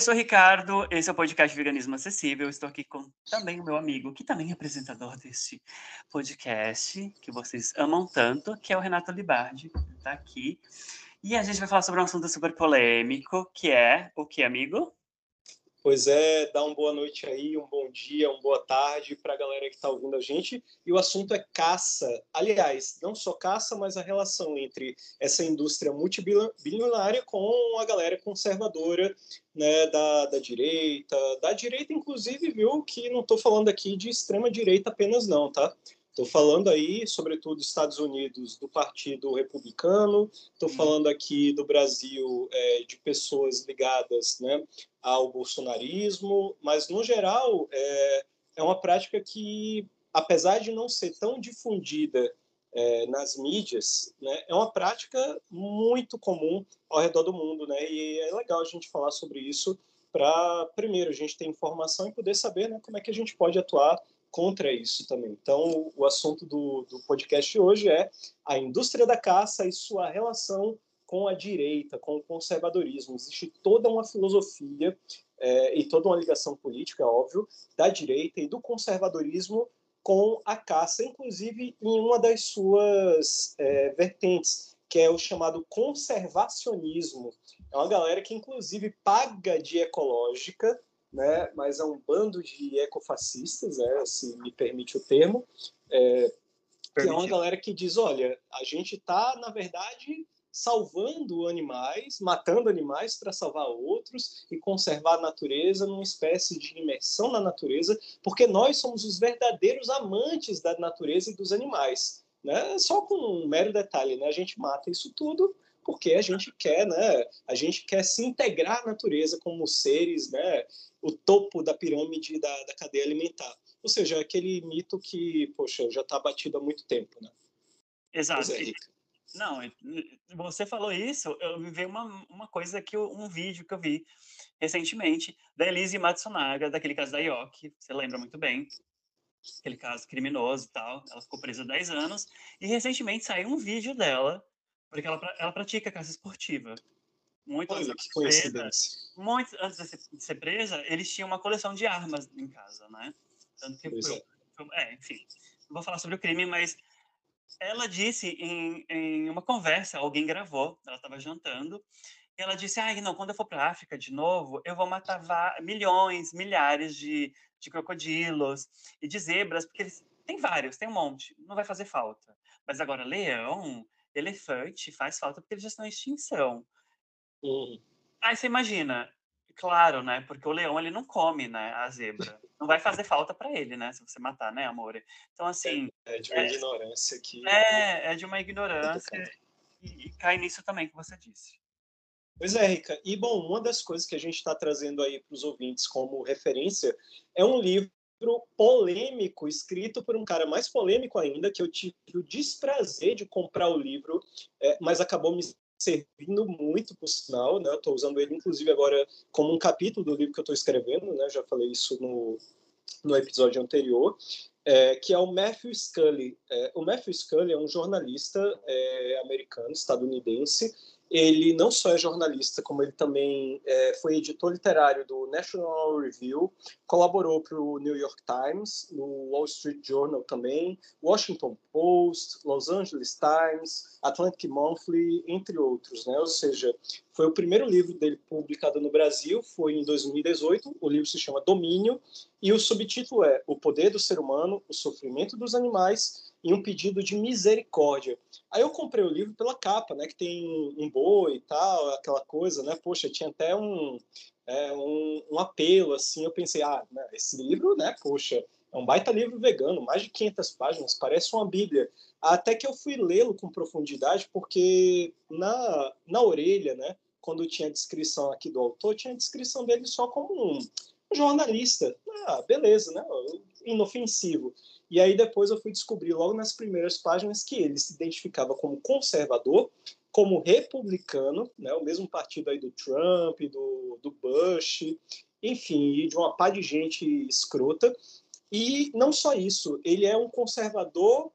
eu sou o Ricardo, esse é o podcast Veganismo Acessível. Estou aqui com também o meu amigo, que também é apresentador deste podcast, que vocês amam tanto, que é o Renato Libardi, está aqui. E a gente vai falar sobre um assunto super polêmico, que é o que, amigo? Pois é, dá uma boa noite aí, um bom dia, uma boa tarde para a galera que está ouvindo a gente. E o assunto é caça. Aliás, não só caça, mas a relação entre essa indústria multibilionária com a galera conservadora né, da, da direita. Da direita, inclusive, viu, que não estou falando aqui de extrema direita apenas não, tá? Estou falando aí, sobretudo, dos Estados Unidos, do Partido Republicano, estou uhum. falando aqui do Brasil é, de pessoas ligadas né, ao bolsonarismo, mas, no geral, é, é uma prática que, apesar de não ser tão difundida é, nas mídias, né, é uma prática muito comum ao redor do mundo, né, e é legal a gente falar sobre isso para, primeiro, a gente ter informação e poder saber né, como é que a gente pode atuar contra isso também. Então, o assunto do, do podcast hoje é a indústria da caça e sua relação com a direita, com o conservadorismo. Existe toda uma filosofia é, e toda uma ligação política, óbvio, da direita e do conservadorismo com a caça, inclusive em uma das suas é, vertentes, que é o chamado conservacionismo. É uma galera que, inclusive, paga de ecológica né? mas é um bando de ecofascistas, né? se me permite o termo, é, que é uma galera que diz, olha, a gente está, na verdade, salvando animais, matando animais para salvar outros e conservar a natureza numa espécie de imersão na natureza, porque nós somos os verdadeiros amantes da natureza e dos animais. Né? Só com um mero detalhe, né? a gente mata isso tudo porque a gente quer, né? A gente quer se integrar à natureza como seres, né? O topo da pirâmide da, da cadeia alimentar. Ou seja, é aquele mito que, poxa, já está batido há muito tempo, né? Exato. É, não, você falou isso, eu me veio uma, uma coisa que um vídeo que eu vi recentemente da Elise Matsunaga, daquele caso da Yoki, você lembra muito bem, aquele caso criminoso e tal, ela ficou presa 10 anos, e recentemente saiu um vídeo dela porque ela, ela pratica caça esportiva. Muito Olha, antes que presa, muito antes de ser, presa, eles tinham uma coleção de armas em casa, né? Tanto que foi, é. Foi, é, enfim, não vou falar sobre o crime, mas ela disse em, em uma conversa, alguém gravou, ela estava jantando, e ela disse: "Ai, não, quando eu for para a África de novo, eu vou matar milhões, milhares de, de crocodilos e de zebras, porque eles tem vários, tem um monte, não vai fazer falta. Mas agora leão, elefante faz falta porque eles já estão em extinção. Uhum. Aí você imagina, claro, né? Porque o leão ele não come, né? A zebra. Não vai fazer falta para ele, né? Se você matar, né, amor? Então assim. É, é de uma é, ignorância que. É, é de uma ignorância e, e cai nisso também que você disse. Pois é, Rica. E, bom, uma das coisas que a gente está trazendo aí para os ouvintes como referência é um livro polêmico, escrito por um cara mais polêmico ainda, que eu tive o desprazer de comprar o livro, é, mas acabou me servindo muito, por sinal, né? Estou usando ele, inclusive, agora como um capítulo do livro que eu estou escrevendo, né? Já falei isso no, no episódio anterior, é, que é o Matthew Scully. É, o Matthew Scully é um jornalista é, americano, estadunidense, ele não só é jornalista, como ele também é, foi editor literário do National Review, colaborou para o New York Times, no Wall Street Journal também, Washington Post, Los Angeles Times, Atlantic Monthly, entre outros. Né? Ou seja, foi o primeiro livro dele publicado no Brasil, foi em 2018. O livro se chama Domínio e o subtítulo é O Poder do Ser Humano, o Sofrimento dos Animais e um pedido de misericórdia. Aí eu comprei o livro pela capa, né, que tem um boi e tal, aquela coisa, né, poxa, tinha até um, é, um, um, apelo, assim, eu pensei, ah, né, esse livro, né, poxa, é um baita livro vegano, mais de 500 páginas, parece uma bíblia. Até que eu fui lê-lo com profundidade, porque na, na orelha, né, quando tinha a descrição aqui do autor, tinha a descrição dele só como um jornalista. Ah, beleza, né, inofensivo. E aí depois eu fui descobrir logo nas primeiras páginas que ele se identificava como conservador, como republicano, né, o mesmo partido aí do Trump, do, do Bush, enfim, de uma pá de gente escrota. E não só isso, ele é um conservador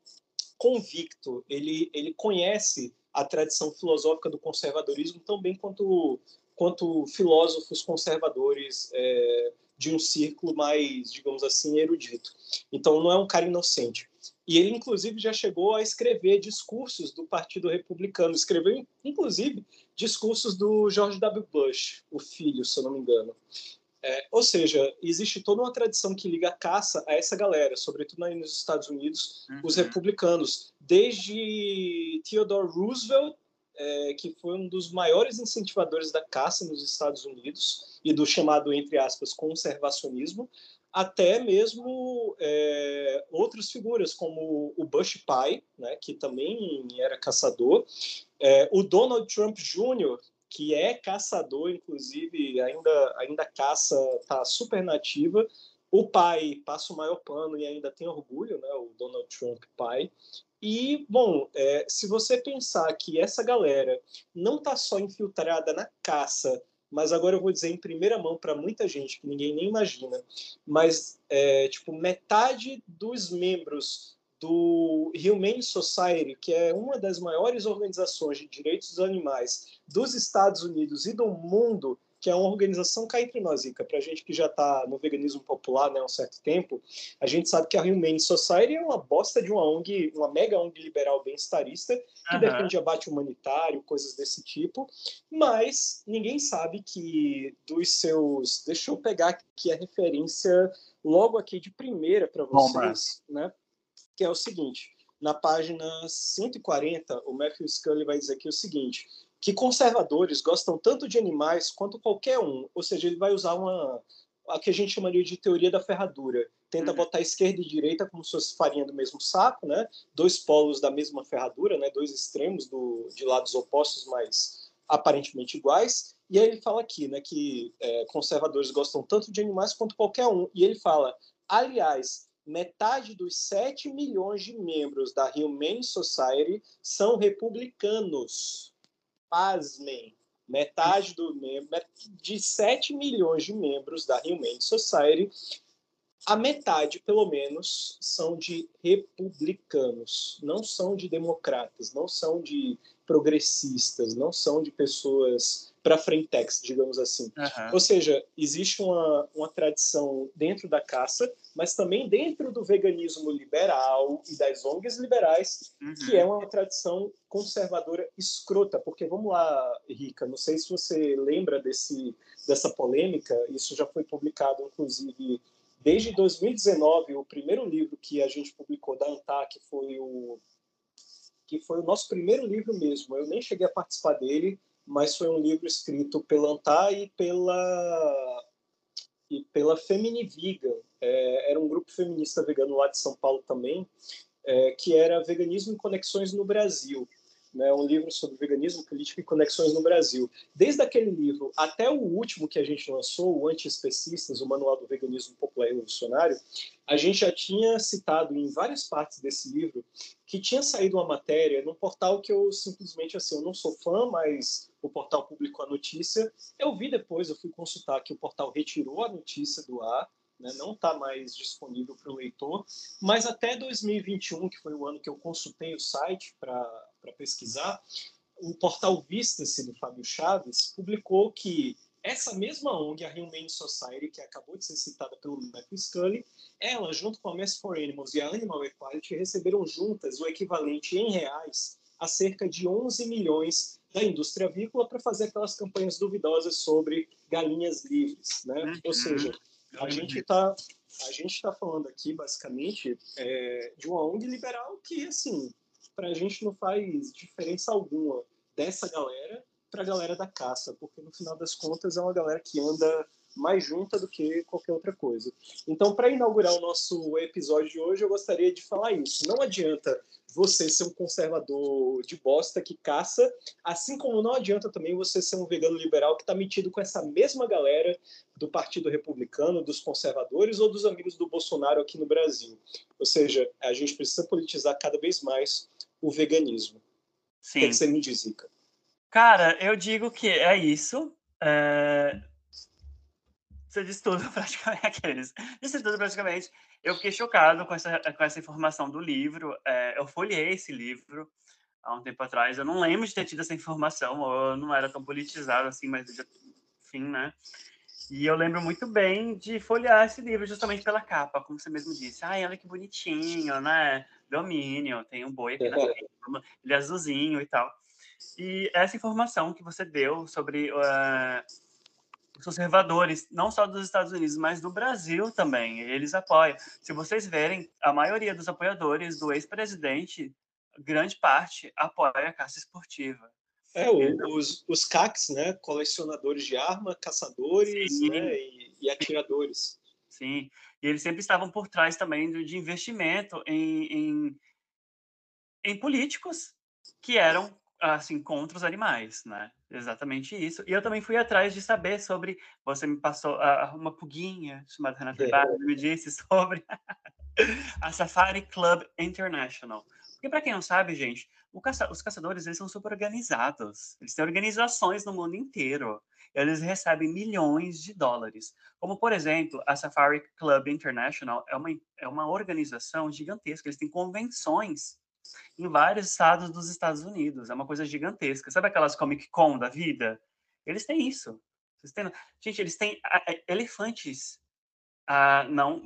convicto, ele, ele conhece a tradição filosófica do conservadorismo tão bem quanto quanto filósofos conservadores é, de um círculo mais, digamos assim, erudito. Então, não é um cara inocente. E ele, inclusive, já chegou a escrever discursos do Partido Republicano. Escreveu, inclusive, discursos do George W. Bush, o filho, se eu não me engano. É, ou seja, existe toda uma tradição que liga a caça a essa galera, sobretudo nos Estados Unidos, uhum. os republicanos. Desde Theodore Roosevelt, é, que foi um dos maiores incentivadores da caça nos Estados Unidos e do chamado, entre aspas, conservacionismo, até mesmo é, outras figuras, como o Bush pai, né, que também era caçador, é, o Donald Trump Jr., que é caçador, inclusive ainda, ainda caça, está super nativa. O pai passa o maior pano e ainda tem orgulho, né, o Donald Trump pai. E, bom, é, se você pensar que essa galera não está só infiltrada na caça mas agora eu vou dizer em primeira mão para muita gente que ninguém nem imagina, mas é, tipo metade dos membros do Humane Society, que é uma das maiores organizações de direitos dos animais dos Estados Unidos e do mundo, que é uma organização cá entre nós, Ica, para gente que já está no veganismo popular né, há um certo tempo, a gente sabe que a Humane Society é uma bosta de uma ONG, uma mega ONG liberal bem-estarista, que uhum. defende abate humanitário, coisas desse tipo, mas ninguém sabe que dos seus... Deixa eu pegar aqui a referência logo aqui de primeira para vocês, Bom, né? que é o seguinte, na página 140, o Matthew Scully vai dizer aqui o seguinte que conservadores gostam tanto de animais quanto qualquer um, ou seja, ele vai usar uma a que a gente chamaria de teoria da ferradura. Tenta uhum. botar esquerda e direita como se fosse farinha do mesmo saco, né? Dois polos da mesma ferradura, né? Dois extremos do, de lados opostos, mas aparentemente iguais. E aí ele fala aqui, né, que é, conservadores gostam tanto de animais quanto qualquer um. E ele fala, aliás, metade dos 7 milhões de membros da Humane Society são republicanos pasmem, metade do membro, de 7 milhões de membros da Humane Society, a metade, pelo menos, são de republicanos, não são de democratas, não são de progressistas, não são de pessoas para frentex, digamos assim. Uhum. Ou seja, existe uma, uma tradição dentro da caça, mas também dentro do veganismo liberal e das ONGs liberais, uhum. que é uma tradição conservadora escrota. Porque, vamos lá, Rica, não sei se você lembra desse, dessa polêmica, isso já foi publicado, inclusive, desde 2019, o primeiro livro que a gente publicou da ANTAC foi o que foi o nosso primeiro livro mesmo. Eu nem cheguei a participar dele, mas foi um livro escrito pela Antá e pela e pela Feminiviga. É, era um grupo feminista vegano lá de São Paulo também, é, que era Veganismo e Conexões no Brasil né, um livro sobre veganismo, política e conexões no Brasil. Desde aquele livro até o último que a gente lançou, o Antiespecistas, o Manual do Veganismo Popular Revolucionário, a gente já tinha citado em várias partes desse livro que tinha saído uma matéria num portal que eu simplesmente, assim, eu não sou fã, mas o portal publicou a notícia. Eu vi depois, eu fui consultar que o portal retirou a notícia do ar, né, não está mais disponível para o leitor, mas até 2021, que foi o ano que eu consultei o site para para pesquisar, o portal Vista-se, do Fábio Chaves, publicou que essa mesma ONG, a Humane Society, que acabou de ser citada pelo Matthew Scully, ela, junto com a Mess for Animals e a Animal Equality, receberam juntas o equivalente em reais a cerca de 11 milhões da indústria avícola para fazer aquelas campanhas duvidosas sobre galinhas livres, né? Uhum. Ou seja, a gente está a gente está falando aqui basicamente é, de uma ONG liberal que assim para a gente não faz diferença alguma dessa galera para a galera da caça, porque no final das contas é uma galera que anda mais junta do que qualquer outra coisa. Então, para inaugurar o nosso episódio de hoje, eu gostaria de falar isso. Não adianta você ser um conservador de bosta que caça, assim como não adianta também você ser um vegano liberal que está metido com essa mesma galera do Partido Republicano, dos conservadores ou dos amigos do Bolsonaro aqui no Brasil. Ou seja, a gente precisa politizar cada vez mais o veganismo. Sim. O que, é que você me diz, Ica? Cara, eu digo que é isso. É... Você disse tudo praticamente. Disse tudo praticamente. Eu fiquei chocado com essa, com essa informação do livro. É, eu folhei esse livro. há um tempo atrás. Eu não lembro de ter tido essa informação, ou não era tão politizado assim, mas já, enfim, né? E eu lembro muito bem de folhear esse livro justamente pela capa, como você mesmo disse. Ai, olha que bonitinho, né? Domínio, tem um boi aqui na frente, ele é azulzinho e tal. E essa informação que você deu sobre uh, os conservadores, não só dos Estados Unidos, mas do Brasil também, eles apoiam. Se vocês verem, a maioria dos apoiadores do ex-presidente, grande parte, apoia a caça esportiva. É, os, os CACs, né? Colecionadores de arma, caçadores né? e, e, atiradores. Sim, e eles sempre estavam por trás também de investimento em, em, em políticos que eram assim contra os animais, né? Exatamente isso. E eu também fui atrás de saber sobre. Você me passou uh, uma puguinha chamada Renata é. Barra, me disse sobre a Safari Club International. Porque para quem não sabe, gente, caça, os caçadores eles são super organizados. Eles têm organizações no mundo inteiro. Eles recebem milhões de dólares. Como, por exemplo, a Safari Club International é uma, é uma organização gigantesca. Eles têm convenções em vários estados dos Estados Unidos. É uma coisa gigantesca. Sabe aquelas Comic Con da vida? Eles têm isso. Têm... Gente, eles têm elefantes. Ah, não,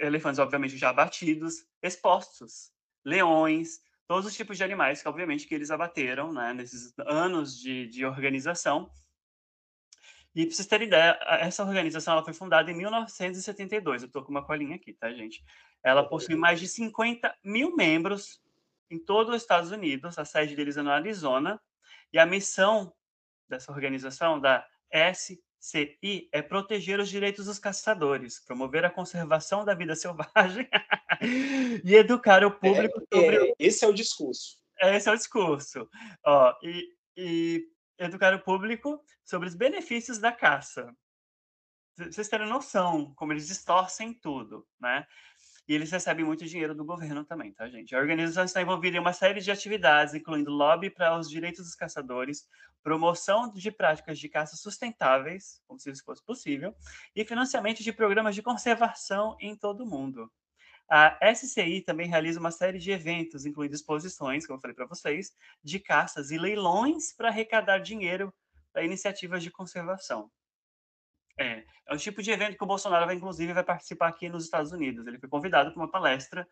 elefantes, obviamente, já abatidos, expostos. Leões, todos os tipos de animais que, obviamente, que eles abateram né, nesses anos de, de organização. E para vocês terem ideia, essa organização ela foi fundada em 1972. Eu estou com uma colinha aqui, tá, gente? Ela possui mais de 50 mil membros em todo os Estados Unidos. A sede deles é no Arizona. E a missão dessa organização, da SCI, é proteger os direitos dos caçadores, promover a conservação da vida selvagem e educar o público é, sobre. É, esse é o discurso. Esse é o discurso. Ó, e, e educar o público sobre os benefícios da caça. Vocês terem noção como eles distorcem tudo, né? E eles recebem muito dinheiro do governo também, tá, gente? A organização está envolvida em uma série de atividades, incluindo lobby para os direitos dos caçadores, promoção de práticas de caça sustentáveis, como se isso fosse possível, e financiamento de programas de conservação em todo o mundo. A SCI também realiza uma série de eventos, incluindo exposições, como eu falei para vocês, de caças e leilões para arrecadar dinheiro para iniciativas de conservação. É, é o tipo de evento que o Bolsonaro vai, inclusive, vai participar aqui nos Estados Unidos. Ele foi convidado para uma palestra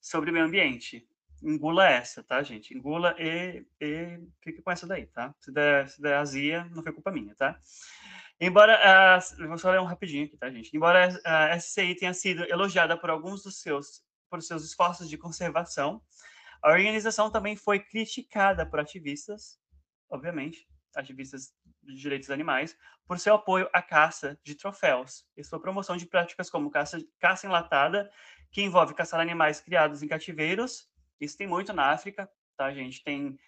sobre meio ambiente. Engula essa, tá, gente? Engula e, e fique com essa daí, tá? Se der, se der azia, não foi culpa minha, tá? Embora, uh, vou só ler um rapidinho aqui, tá, gente? Embora a SCI tenha sido elogiada por alguns dos seus, por seus esforços de conservação, a organização também foi criticada por ativistas, obviamente, ativistas de direitos animais, por seu apoio à caça de troféus e sua promoção de práticas como caça, caça enlatada, que envolve caçar animais criados em cativeiros. Isso tem muito na África, tá, gente? Tem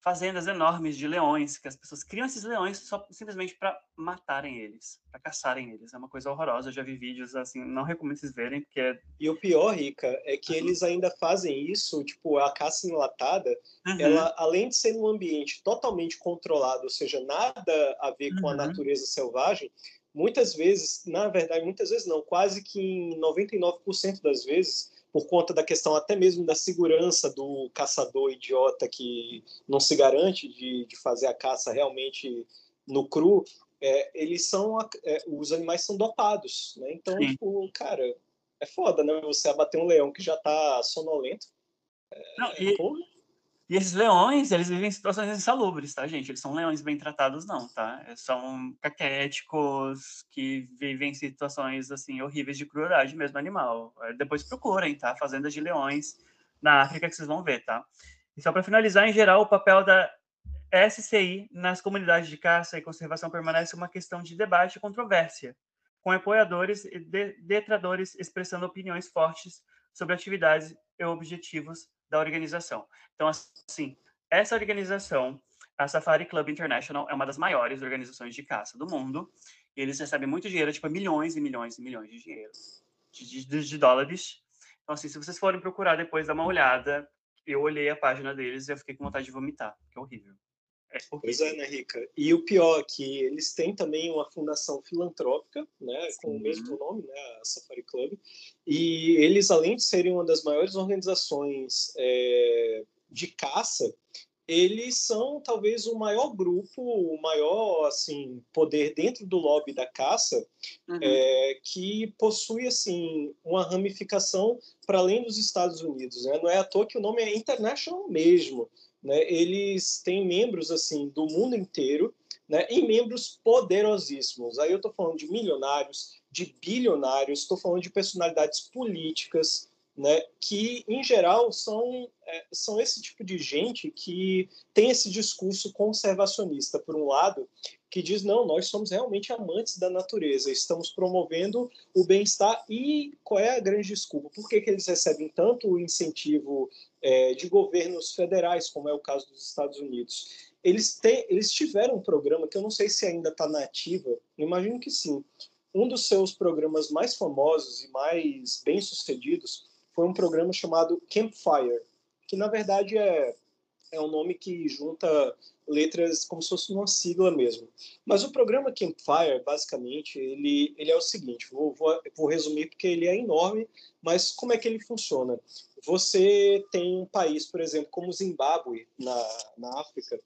fazendas enormes de leões, que as pessoas criam esses leões só simplesmente para matarem eles, para caçarem eles. É uma coisa horrorosa. Eu já vi vídeos assim, não recomendo vocês verem, porque é... E o pior, Rica, é que uhum. eles ainda fazem isso, tipo, a caça enlatada, uhum. ela além de ser um ambiente totalmente controlado, ou seja, nada a ver uhum. com a uhum. natureza selvagem, muitas vezes, na verdade, muitas vezes não, quase que em 99% das vezes, por conta da questão até mesmo da segurança do caçador idiota que não se garante de, de fazer a caça realmente no cru, é, eles são é, os animais são dopados, né? Então, Sim. tipo, cara, é foda, né? Você abater um leão que já tá sonolento. É, não, e, e esses leões, eles vivem em situações insalubres, tá, gente? Eles são leões bem tratados, não, tá? São caquéticos que vivem em situações, assim, horríveis de crueldade mesmo animal. É, depois procurem, tá? Fazendas de leões na África que vocês vão ver, tá? E só para finalizar, em geral, o papel da SCI nas comunidades de caça e conservação permanece uma questão de debate e controvérsia, com apoiadores e detratores expressando opiniões fortes sobre atividades e objetivos da organização. Então, assim, essa organização, a Safari Club International, é uma das maiores organizações de caça do mundo. E eles recebem muito dinheiro, tipo milhões e milhões e milhões de dinheiro, de, de, de dólares. Então, assim, se vocês forem procurar depois, dar uma olhada. Eu olhei a página deles e eu fiquei com vontade de vomitar, que é horrível. Pois é, né, Rica? E o pior é que eles têm também uma fundação filantrópica, né, com o mesmo nome, né, a Safari Club, e eles, além de serem uma das maiores organizações é, de caça, eles são talvez o maior grupo, o maior assim poder dentro do lobby da caça, uhum. é, que possui assim uma ramificação para além dos Estados Unidos. Né? Não é à toa que o nome é international mesmo. Né? Eles têm membros assim do mundo inteiro, né? E membros poderosíssimos. Aí eu estou falando de milionários, de bilionários, estou falando de personalidades políticas, né, que em geral são é, são esse tipo de gente que tem esse discurso conservacionista por um lado que diz não nós somos realmente amantes da natureza estamos promovendo o bem-estar. E qual é a grande desculpa? Por que, que eles recebem tanto incentivo é, de governos federais como é o caso dos Estados Unidos? Eles têm eles tiveram um programa que eu não sei se ainda está na ativa imagino que sim. Um dos seus programas mais famosos e mais bem sucedidos foi um programa chamado Campfire, que na verdade é, é um nome que junta letras como se fosse uma sigla mesmo. Mas o programa Campfire, basicamente, ele, ele é o seguinte, vou, vou, vou resumir porque ele é enorme, mas como é que ele funciona? Você tem um país, por exemplo, como Zimbábue, na, na África,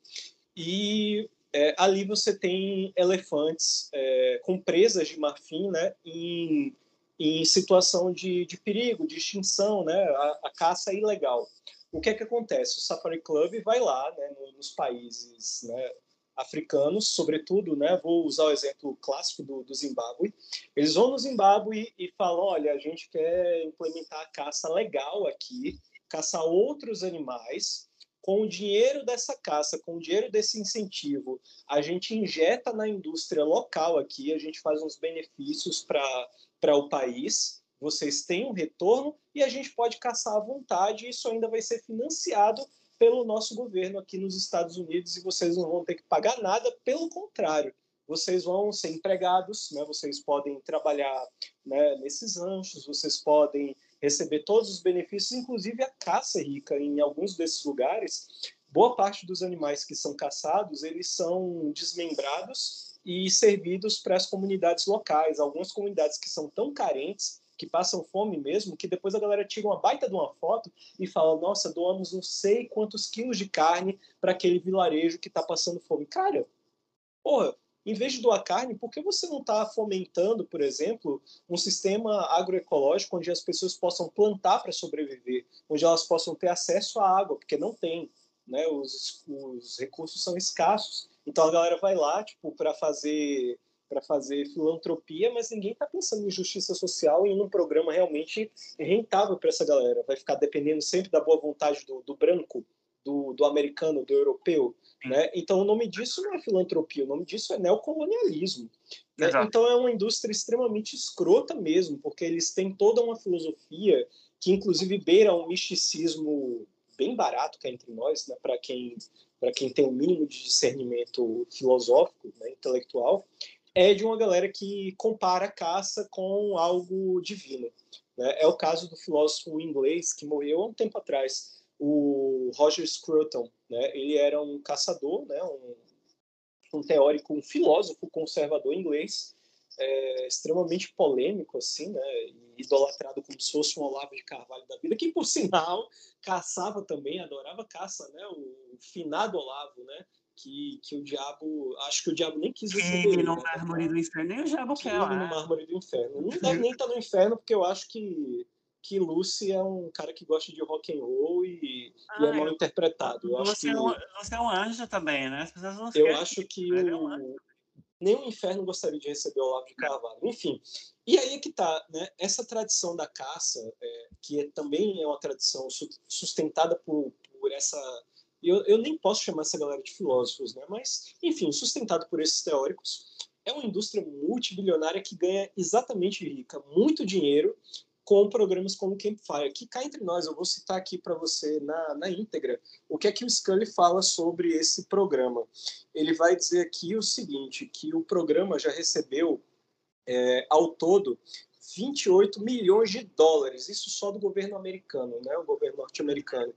e é, ali você tem elefantes é, com presas de marfim né, em em situação de, de perigo, de extinção, né? A, a, caça é ilegal. O que é que acontece? O Safari Club vai lá, né, nos países né, africanos, sobretudo, né? Vou usar o exemplo clássico do, do Zimbábue. Eles vão no Zimbábue e falam: olha, a gente quer implementar a caça legal aqui, caçar outros animais. Com o dinheiro dessa caça, com o dinheiro desse incentivo, a gente injeta na indústria local aqui, a gente faz uns benefícios para o país, vocês têm um retorno e a gente pode caçar à vontade. Isso ainda vai ser financiado pelo nosso governo aqui nos Estados Unidos e vocês não vão ter que pagar nada, pelo contrário, vocês vão ser empregados, né? Vocês podem trabalhar né, nesses ranchos, vocês podem receber todos os benefícios, inclusive a caça é rica em alguns desses lugares. Boa parte dos animais que são caçados, eles são desmembrados e servidos para as comunidades locais. Algumas comunidades que são tão carentes, que passam fome mesmo, que depois a galera tira uma baita de uma foto e fala: Nossa, doamos não sei quantos quilos de carne para aquele vilarejo que está passando fome. Cara, porra, em vez de doar carne, por que você não está fomentando, por exemplo, um sistema agroecológico onde as pessoas possam plantar para sobreviver, onde elas possam ter acesso à água, porque não tem, né? Os, os recursos são escassos. Então a galera vai lá, tipo, para fazer para fazer filantropia, mas ninguém está pensando em justiça social em um programa realmente rentável para essa galera. Vai ficar dependendo sempre da boa vontade do, do branco, do, do, americano, do europeu. Né? Então, o nome disso não é filantropia, o nome disso é neocolonialismo. Né? Então, é uma indústria extremamente escrota mesmo, porque eles têm toda uma filosofia que, inclusive, beira um misticismo bem barato cá entre nós, né? para quem para quem tem o um mínimo de discernimento filosófico, né, intelectual, é de uma galera que compara a caça com algo divino. Né? É o caso do filósofo inglês que morreu há um tempo atrás, o Roger Scruton. Né? Ele era um caçador, né? um, um teórico, um filósofo conservador inglês, é, extremamente polêmico, assim, né? idolatrado como se fosse um Olavo de Carvalho da vida, que, por sinal, caçava também, adorava caça, né? O finado Olavo, né? Que, que o diabo, acho que o diabo nem quis receber. Ele no né? mármore do inferno, nem o diabo quer. no né? mármore do inferno. Não deve nem estar no inferno, porque eu acho que que Lucy é um cara que gosta de rock and roll e, ah, e é mal interpretado. Eu você, acho que, é você é um anjo também, né? As pessoas não Eu acho que o, é um nem o inferno gostaria de receber o Olavo de Carvalho. Enfim, e aí é que tá, né? Essa tradição da caça, é, que é, também é uma tradição sustentada por, por essa eu, eu nem posso chamar essa galera de filósofos, né? Mas, enfim, sustentado por esses teóricos, é uma indústria multibilionária que ganha exatamente rica, muito dinheiro com programas como Campfire, que cá entre nós, eu vou citar aqui para você na, na íntegra o que é que o Scully fala sobre esse programa. Ele vai dizer aqui o seguinte, que o programa já recebeu é, ao todo 28 milhões de dólares, isso só do governo americano, né, o governo norte-americano.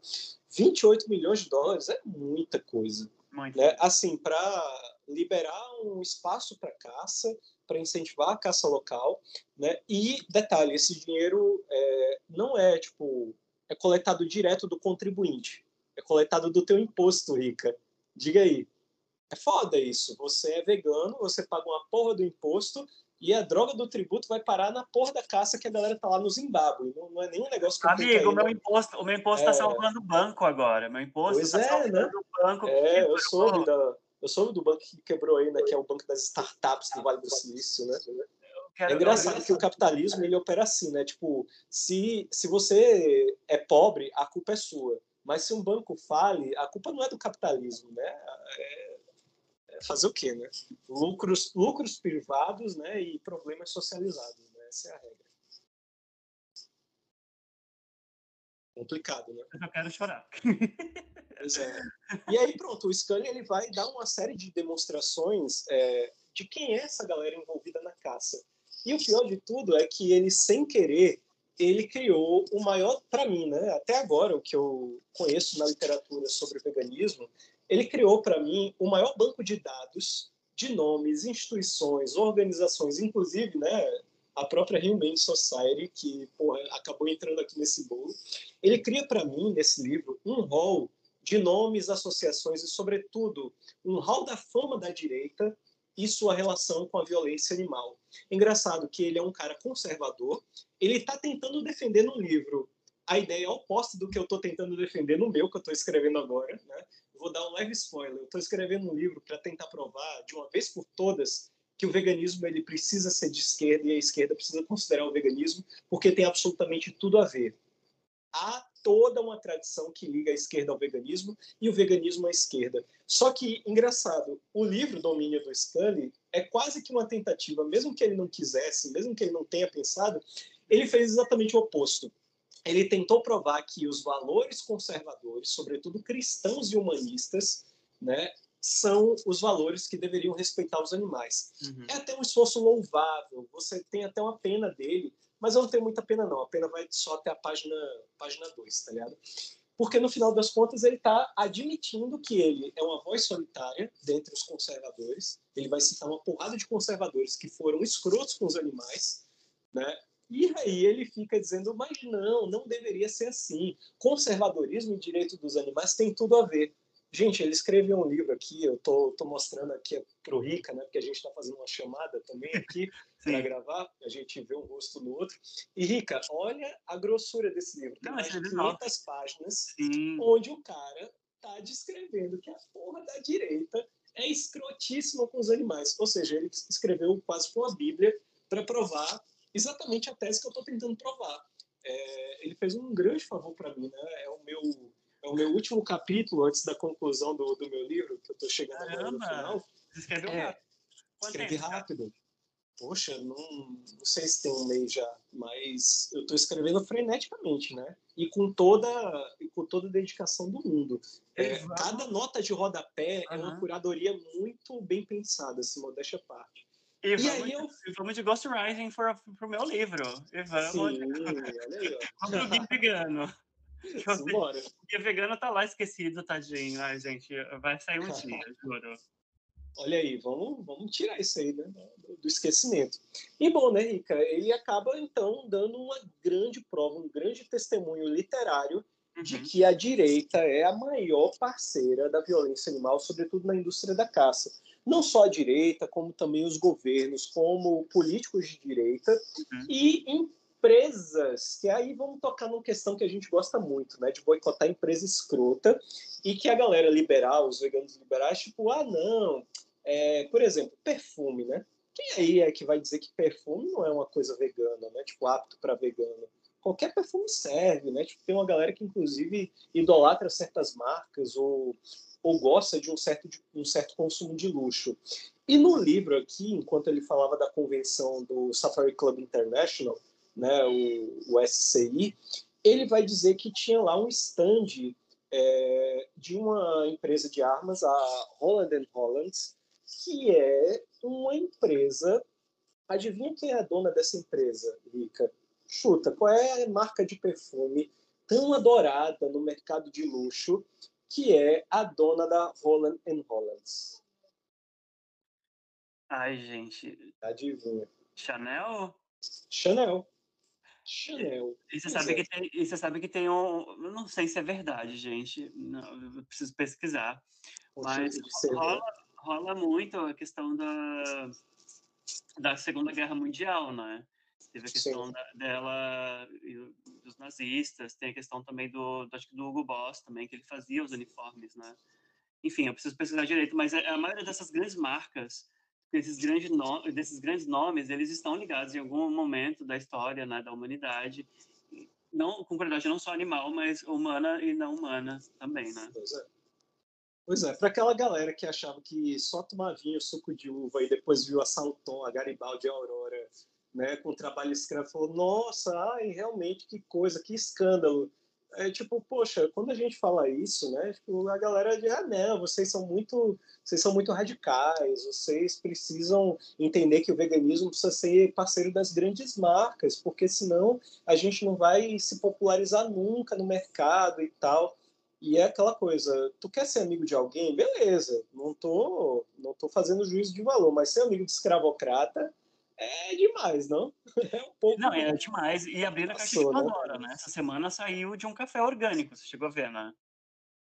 28 milhões de dólares é muita coisa. Muito. Né? Assim, para liberar um espaço para caça, para incentivar a caça local, né? E detalhe, esse dinheiro é, não é tipo é coletado direto do contribuinte, é coletado do teu imposto, Rica. Diga aí. É foda isso. Você é vegano, você paga uma porra do imposto e a droga do tributo vai parar na porra da caça que a galera tá lá no Zimbábue. Não, não é nenhum negócio que Amigo, o meu imposto, o meu imposto tá é... tá salvando o banco agora. Meu imposto pois tá é, salvando né? o banco. É, eu soube, da, eu soube do banco que quebrou ainda, que é o banco das startups do Vale do Silício, né? Quero, é engraçado que o capitalismo ele opera assim, né? Tipo, se, se você é pobre, a culpa é sua. Mas se um banco fale, a culpa não é do capitalismo, né? É fazer o quê, né? Lucros, lucros privados, né? E problemas socializados, né? Essa é a regra. Complicado, né? Eu quero chorar. Pois é. E aí, pronto, o Scully ele vai dar uma série de demonstrações é, de quem é essa galera envolvida na caça. E o pior de tudo é que ele, sem querer, ele criou o maior, para mim, né? Até agora, o que eu conheço na literatura sobre veganismo, ele criou para mim o maior banco de dados de nomes, instituições, organizações, inclusive, né? A própria Humane Society, que porra, acabou entrando aqui nesse bolo, ele cria para mim, nesse livro, um rol de nomes, associações e, sobretudo, um hall da fama da direita e sua relação com a violência animal. Engraçado que ele é um cara conservador, ele está tentando defender no livro a ideia oposta do que eu estou tentando defender no meu, que eu estou escrevendo agora. Né? Vou dar um leve spoiler. Eu estou escrevendo um livro para tentar provar, de uma vez por todas, que o veganismo ele precisa ser de esquerda e a esquerda precisa considerar o veganismo, porque tem absolutamente tudo a ver. Há toda uma tradição que liga a esquerda ao veganismo e o veganismo à esquerda. Só que, engraçado, o livro Domínio do Scully é quase que uma tentativa, mesmo que ele não quisesse, mesmo que ele não tenha pensado, ele fez exatamente o oposto. Ele tentou provar que os valores conservadores, sobretudo cristãos e humanistas, né, são os valores que deveriam respeitar os animais. Uhum. É até um esforço louvável, você tem até uma pena dele, mas eu não tenho muita pena, não. A pena vai só até a página 2, página dois, tá ligado? Porque, no final das contas, ele está admitindo que ele é uma voz solitária dentre os conservadores. Ele vai citar uma porrada de conservadores que foram escrotos com os animais, né? E aí ele fica dizendo, mas não, não deveria ser assim. Conservadorismo e direito dos animais tem tudo a ver. Gente, ele escreveu um livro aqui, eu tô, tô mostrando aqui pro Rica, né? Porque a gente está fazendo uma chamada também aqui para gravar, a gente vê um rosto no outro. E Rica, olha a grossura desse livro. Tem mais de 500 páginas, Sim. onde o cara tá descrevendo que a porra da direita é escrotíssima com os animais. Ou seja, ele escreveu quase com a Bíblia para provar exatamente a tese que eu estou tentando provar. É, ele fez um grande favor para mim, né? É o meu é o meu último capítulo antes da conclusão do, do meu livro, que eu estou chegando agora no final. Escreveu é, rápido. Escrevi rápido. Poxa, não, não sei se tem um mês já, mas eu estou escrevendo freneticamente, né? E com toda, e com toda a dedicação do mundo. É, cada nota de rodapé uhum. é uma curadoria muito bem pensada, assim, modéstia à parte. E, e vamos, aí eu... Vamos de Ghostwriting para o meu livro. E vamos, Sim, olha aí, ó. vamos pro pegando. Simbora. Porque vegano tá lá esquecido, tadinho. Ai, gente, vai sair um dia, juro. Olha aí, vamos, vamos tirar isso aí né, do esquecimento. E bom, né, Rica? Ele acaba, então, dando uma grande prova, um grande testemunho literário uhum. de que a direita é a maior parceira da violência animal, sobretudo na indústria da caça. Não só a direita, como também os governos, como políticos de direita, uhum. e em empresas, que aí vamos tocar numa questão que a gente gosta muito, né, de boicotar empresa escrota, e que a galera liberal, os veganos liberais, tipo, ah, não, é, por exemplo, perfume, né? Quem aí é que vai dizer que perfume não é uma coisa vegana, né? Tipo, apto para vegano? Qualquer perfume serve, né? Tipo, tem uma galera que, inclusive, idolatra certas marcas ou, ou gosta de um certo, de um certo consumo de luxo. E no livro aqui, enquanto ele falava da convenção do Safari Club International, né, o, o SCI, ele vai dizer que tinha lá um stand é, de uma empresa de armas, a Holland Holland, que é uma empresa. Adivinha quem é a dona dessa empresa, Rica? Chuta, qual é a marca de perfume tão adorada no mercado de luxo que é a dona da Holland Holland? Ai, gente. Adivinha. Chanel? Chanel. Chanel. E você, sabe que tem, e você sabe que tem um. Não sei se é verdade, gente. Não, eu preciso pesquisar. mas rola, rola muito a questão da, da Segunda Guerra Mundial, né? Teve a questão da, dela dos nazistas, tem a questão também do, do, acho que do Hugo Boss também, que ele fazia os uniformes, né? Enfim, eu preciso pesquisar direito, mas a, a maioria dessas grandes marcas esses grandes, no, desses grandes nomes, eles estão ligados em algum momento da história né, da humanidade, não com qualidade não só animal, mas humana e não humana também, né? Pois é. Pois é, para aquela galera que achava que só tomar vinho, suco de uva e depois viu a Salton, a Garibaldi, a Aurora, né, com trabalho escravo, falou: "Nossa, ai, realmente que coisa, que escândalo" é tipo, poxa, quando a gente fala isso, né, tipo, a galera diz, ah, não, vocês são muito, vocês são muito radicais, vocês precisam entender que o veganismo precisa ser parceiro das grandes marcas, porque senão a gente não vai se popularizar nunca no mercado e tal. E é aquela coisa, tu quer ser amigo de alguém? Beleza, não tô, não tô fazendo juízo de valor, mas ser amigo de escravocrata, é demais, não? É um pouco. Não, é demais. E abrindo a caixa de né? Pandora, né? né? Essa semana saiu de um café orgânico, você chegou a ver, né?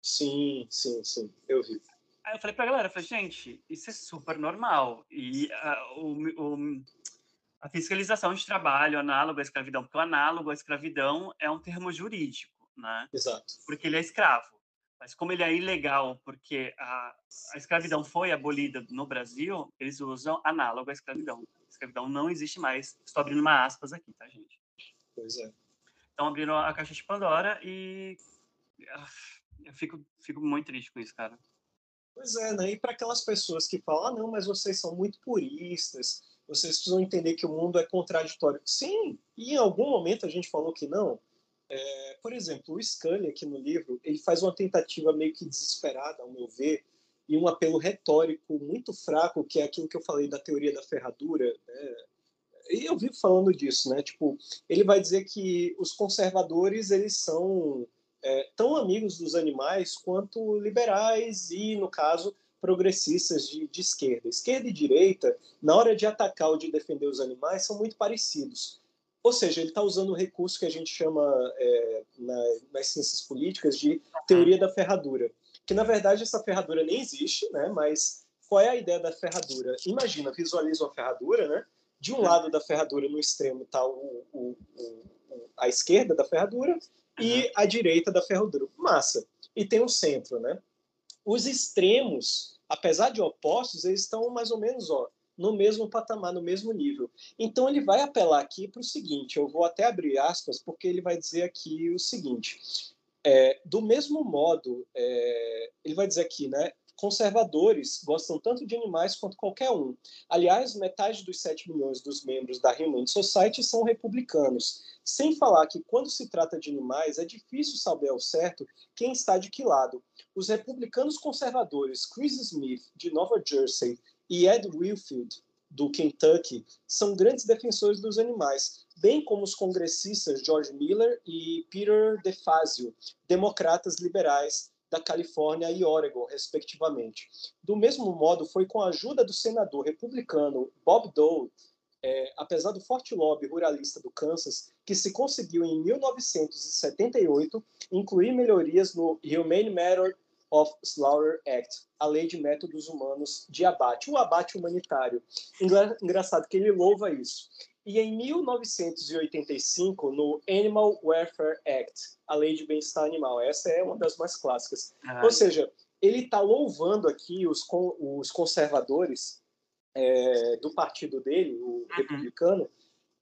Sim, sim, sim. Eu vi. Aí eu falei pra galera, falei, gente, isso é super normal. E uh, o, o, a fiscalização de trabalho análogo à escravidão, porque o análogo à escravidão é um termo jurídico, né? Exato. Porque ele é escravo. Mas como ele é ilegal, porque a, a escravidão foi abolida no Brasil, eles usam análogo à escravidão escravidão não existe mais. Estou abrindo uma aspas aqui, tá, gente? Pois é. Então, abriram a caixa de Pandora e ah, eu fico, fico muito triste com isso, cara. Pois é, né? E para aquelas pessoas que falam, ah, não, mas vocês são muito puristas, vocês precisam entender que o mundo é contraditório. Sim, e em algum momento a gente falou que não. É, por exemplo, o Scully aqui no livro, ele faz uma tentativa meio que desesperada, ao meu ver, e um apelo retórico muito fraco, que é aquilo que eu falei da teoria da ferradura. Né? E eu vivo falando disso, né? Tipo, ele vai dizer que os conservadores eles são é, tão amigos dos animais quanto liberais e, no caso, progressistas de, de esquerda. Esquerda e direita, na hora de atacar ou de defender os animais, são muito parecidos. Ou seja, ele está usando o recurso que a gente chama é, na, nas ciências políticas de teoria da ferradura que na verdade essa ferradura nem existe, né? Mas qual é a ideia da ferradura? Imagina, visualiza uma ferradura, né? De um lado da ferradura, no extremo, está o, o, o, a esquerda da ferradura e a direita da ferradura. Massa. E tem um centro, né? Os extremos, apesar de opostos, eles estão mais ou menos, ó, no mesmo patamar, no mesmo nível. Então ele vai apelar aqui para o seguinte, eu vou até abrir aspas, porque ele vai dizer aqui o seguinte: é, do mesmo modo, é, ele vai dizer aqui, né? Conservadores gostam tanto de animais quanto qualquer um. Aliás, metade dos 7 milhões dos membros da Human Society são republicanos. Sem falar que, quando se trata de animais, é difícil saber ao certo quem está de que lado. Os republicanos conservadores Chris Smith, de Nova Jersey, e Ed Wilfield, do Kentucky, são grandes defensores dos animais, bem como os congressistas George Miller e Peter DeFazio, democratas liberais da Califórnia e Oregon, respectivamente. Do mesmo modo, foi com a ajuda do senador republicano Bob Dole, é, apesar do forte lobby ruralista do Kansas, que se conseguiu em 1978 incluir melhorias no Humane Matter of Slaughter Act, a lei de métodos humanos de abate, o abate humanitário. Engra engraçado que ele louva isso. E em 1985, no Animal Welfare Act, a lei de bem-estar animal, essa é uma das mais clássicas. Ou seja, ele está louvando aqui os, os conservadores é, do partido dele, o uhum. republicano,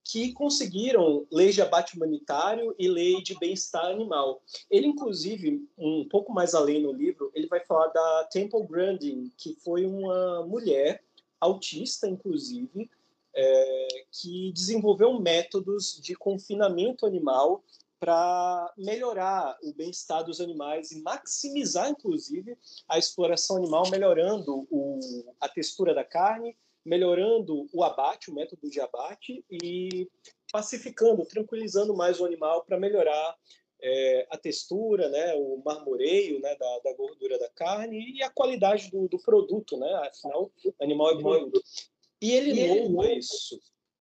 que conseguiram lei de abate humanitário e lei de bem-estar animal. Ele, inclusive, um pouco mais além no livro, ele vai falar da Temple Grandin, que foi uma mulher autista, inclusive, é, que desenvolveu métodos de confinamento animal para melhorar o bem-estar dos animais e maximizar, inclusive, a exploração animal, melhorando o, a textura da carne melhorando o abate, o método de abate e pacificando, tranquilizando mais o animal para melhorar é, a textura, né, o marmoreio né, da, da, gordura da carne e a qualidade do, do produto, né? Afinal, animal é produto. E ele louva isso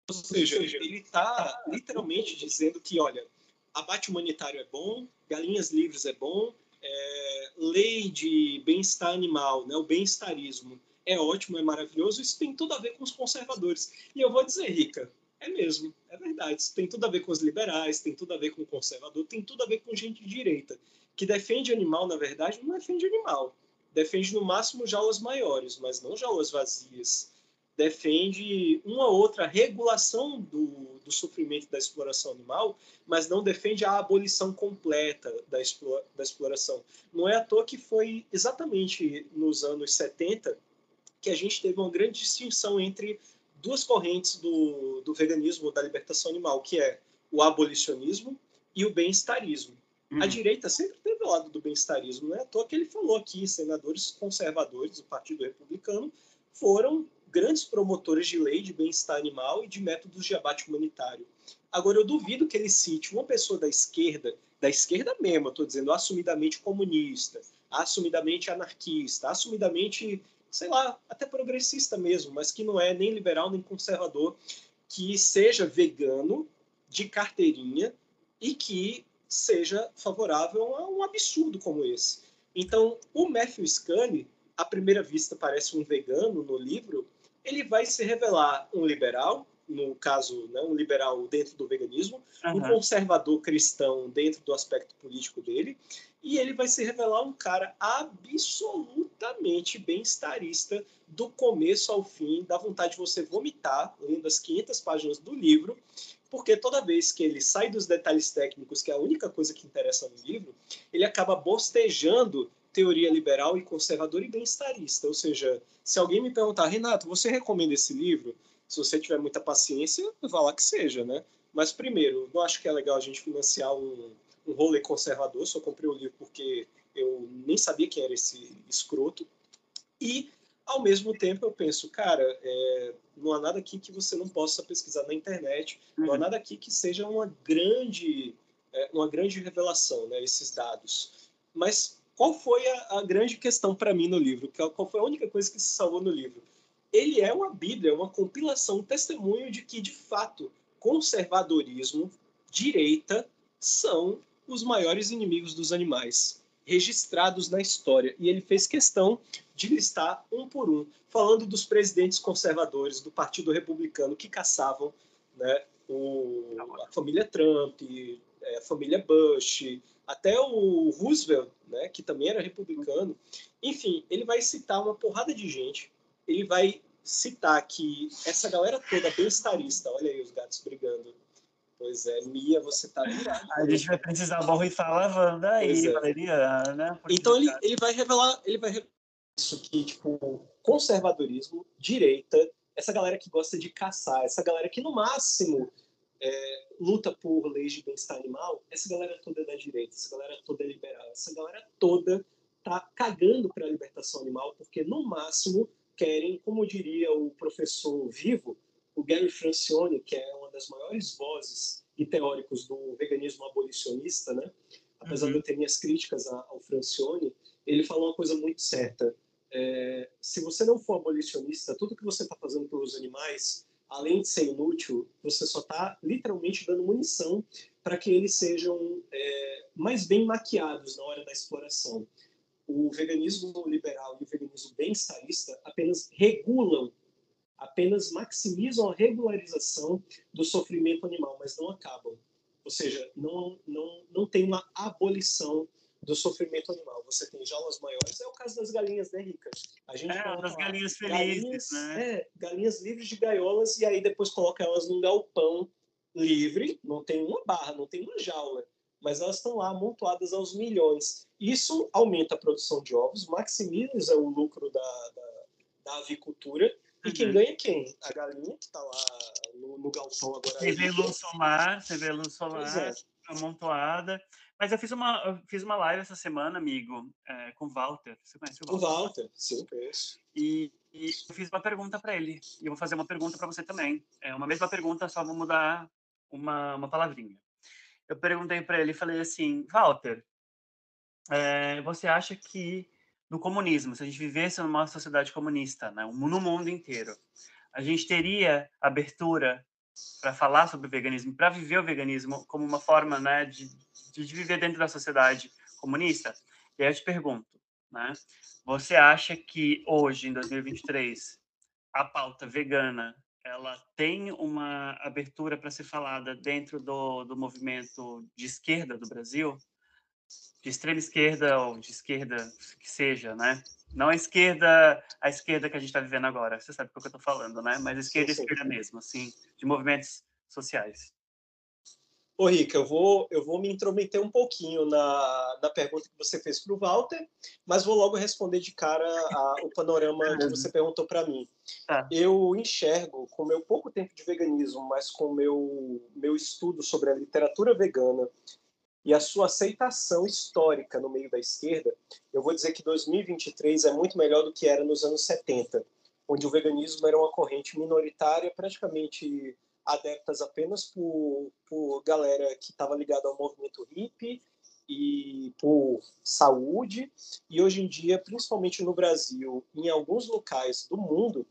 Ou seja, ele está literalmente dizendo que, olha, abate humanitário é bom, galinhas livres é bom, é, lei de bem-estar animal, né, o bem-estarismo é ótimo, é maravilhoso, isso tem tudo a ver com os conservadores. E eu vou dizer, Rica, é mesmo, é verdade. Isso tem tudo a ver com os liberais, tem tudo a ver com o conservador, tem tudo a ver com gente de direita, que defende animal, na verdade, não defende animal. Defende no máximo jaulas maiores, mas não jaulas vazias. Defende uma outra regulação do, do sofrimento da exploração animal, mas não defende a abolição completa da, explora, da exploração. Não é à toa que foi exatamente nos anos 70 que a gente teve uma grande distinção entre duas correntes do, do veganismo, da libertação animal, que é o abolicionismo e o bem-estarismo. Uhum. A direita sempre teve o lado do bem-estarismo, não é à toa que ele falou aqui, senadores conservadores do Partido Republicano foram grandes promotores de lei de bem-estar animal e de métodos de abate humanitário. Agora, eu duvido que ele cite uma pessoa da esquerda, da esquerda mesmo, estou dizendo assumidamente comunista, assumidamente anarquista, assumidamente sei lá, até progressista mesmo, mas que não é nem liberal nem conservador, que seja vegano de carteirinha e que seja favorável a um absurdo como esse. Então, o Matthew Scully, à primeira vista parece um vegano no livro, ele vai se revelar um liberal, no caso, né, um liberal dentro do veganismo, uhum. um conservador cristão dentro do aspecto político dele, e ele vai se revelar um cara absolutamente bem-estarista do começo ao fim, dá vontade de você vomitar lendo as 500 páginas do livro, porque toda vez que ele sai dos detalhes técnicos, que é a única coisa que interessa no livro, ele acaba bostejando teoria liberal e conservadora e bem-estarista. Ou seja, se alguém me perguntar, Renato, você recomenda esse livro? Se você tiver muita paciência, vá lá que seja, né? Mas primeiro, não acho que é legal a gente financiar um, um rolê conservador, só comprei o livro porque eu nem sabia quem era esse escroto. E, ao mesmo tempo, eu penso, cara, é, não há nada aqui que você não possa pesquisar na internet, uhum. não há uhum. nada aqui que seja uma grande, é, uma grande revelação, né, esses dados. Mas qual foi a, a grande questão para mim no livro? Qual foi a única coisa que se salvou no livro? Ele é uma bíblia, uma compilação, um testemunho de que, de fato, conservadorismo, direita, são os maiores inimigos dos animais registrados na história. E ele fez questão de listar um por um, falando dos presidentes conservadores do Partido Republicano que caçavam né, o, a família Trump, é, a família Bush, até o Roosevelt, né, que também era republicano. Enfim, ele vai citar uma porrada de gente. Ele vai citar que essa galera toda bem-estarista, olha aí os gatos brigando, Pois é, Mia, você tá virado. A gente vai precisar borrifar lavanda aí, é. Valeria, né? Porque então ele, ele vai revelar, ele vai revelar isso que, tipo, conservadorismo, direita, essa galera que gosta de caçar, essa galera que no máximo é, luta por leis de bem-estar animal, essa galera toda é da direita, essa galera toda é liberal, essa galera toda tá cagando para a libertação animal, porque no máximo querem, como diria o professor vivo, o Gary Francione, que é uma das maiores vozes e teóricos do veganismo abolicionista, né? apesar uhum. de eu ter minhas críticas ao Francione, ele falou uma coisa muito certa. É, se você não for abolicionista, tudo que você está fazendo pelos animais, além de ser inútil, você só está literalmente dando munição para que eles sejam é, mais bem maquiados na hora da exploração. O veganismo liberal e o veganismo bem-estarista apenas regulam apenas maximizam a regularização do sofrimento animal, mas não acabam. Ou seja, não, não, não tem uma abolição do sofrimento animal. Você tem jaulas maiores, é o caso das galinhas, né, Rica? A gente é, das galinhas felizes, galinhas, né? É, galinhas livres de gaiolas e aí depois coloca elas num galpão livre, não tem uma barra, não tem uma jaula, mas elas estão lá amontoadas aos milhões. Isso aumenta a produção de ovos, maximiza o lucro da, da, da avicultura e quem uhum. ganha é quem? A galinha que está lá no, no galpão agora. Você vê luz solar, você vê luz solar é. amontoada. Mas eu fiz uma, eu fiz uma live essa semana, amigo, é, com o Walter. Você conhece o Walter? O Walter, sim, conheço. E, e eu fiz uma pergunta para ele. E eu vou fazer uma pergunta para você também. É uma mesma pergunta, só vou mudar uma, uma palavrinha. Eu perguntei para ele falei assim, Walter, é, você acha que no comunismo, se a gente vivesse numa sociedade comunista, né, no mundo inteiro, a gente teria abertura para falar sobre o veganismo, para viver o veganismo como uma forma né, de, de viver dentro da sociedade comunista. E aí eu te pergunto, né, você acha que hoje, em 2023, a pauta vegana ela tem uma abertura para ser falada dentro do, do movimento de esquerda do Brasil? De extrema esquerda ou de esquerda que seja, né? Não a esquerda, a esquerda que a gente está vivendo agora. Você sabe o que eu estou falando, né? Mas a esquerda, sim. esquerda mesmo, assim, de movimentos sociais. Ô, Rica, eu vou, eu vou me intrometer um pouquinho na, na pergunta que você fez para o Walter, mas vou logo responder de cara a, o panorama que você perguntou para mim. Ah. Eu enxergo, com meu pouco tempo de veganismo, mas com meu meu estudo sobre a literatura vegana e a sua aceitação histórica no meio da esquerda, eu vou dizer que 2023 é muito melhor do que era nos anos 70, onde o veganismo era uma corrente minoritária, praticamente adeptas apenas por, por galera que estava ligada ao movimento hippie e por saúde. E hoje em dia, principalmente no Brasil, em alguns locais do mundo,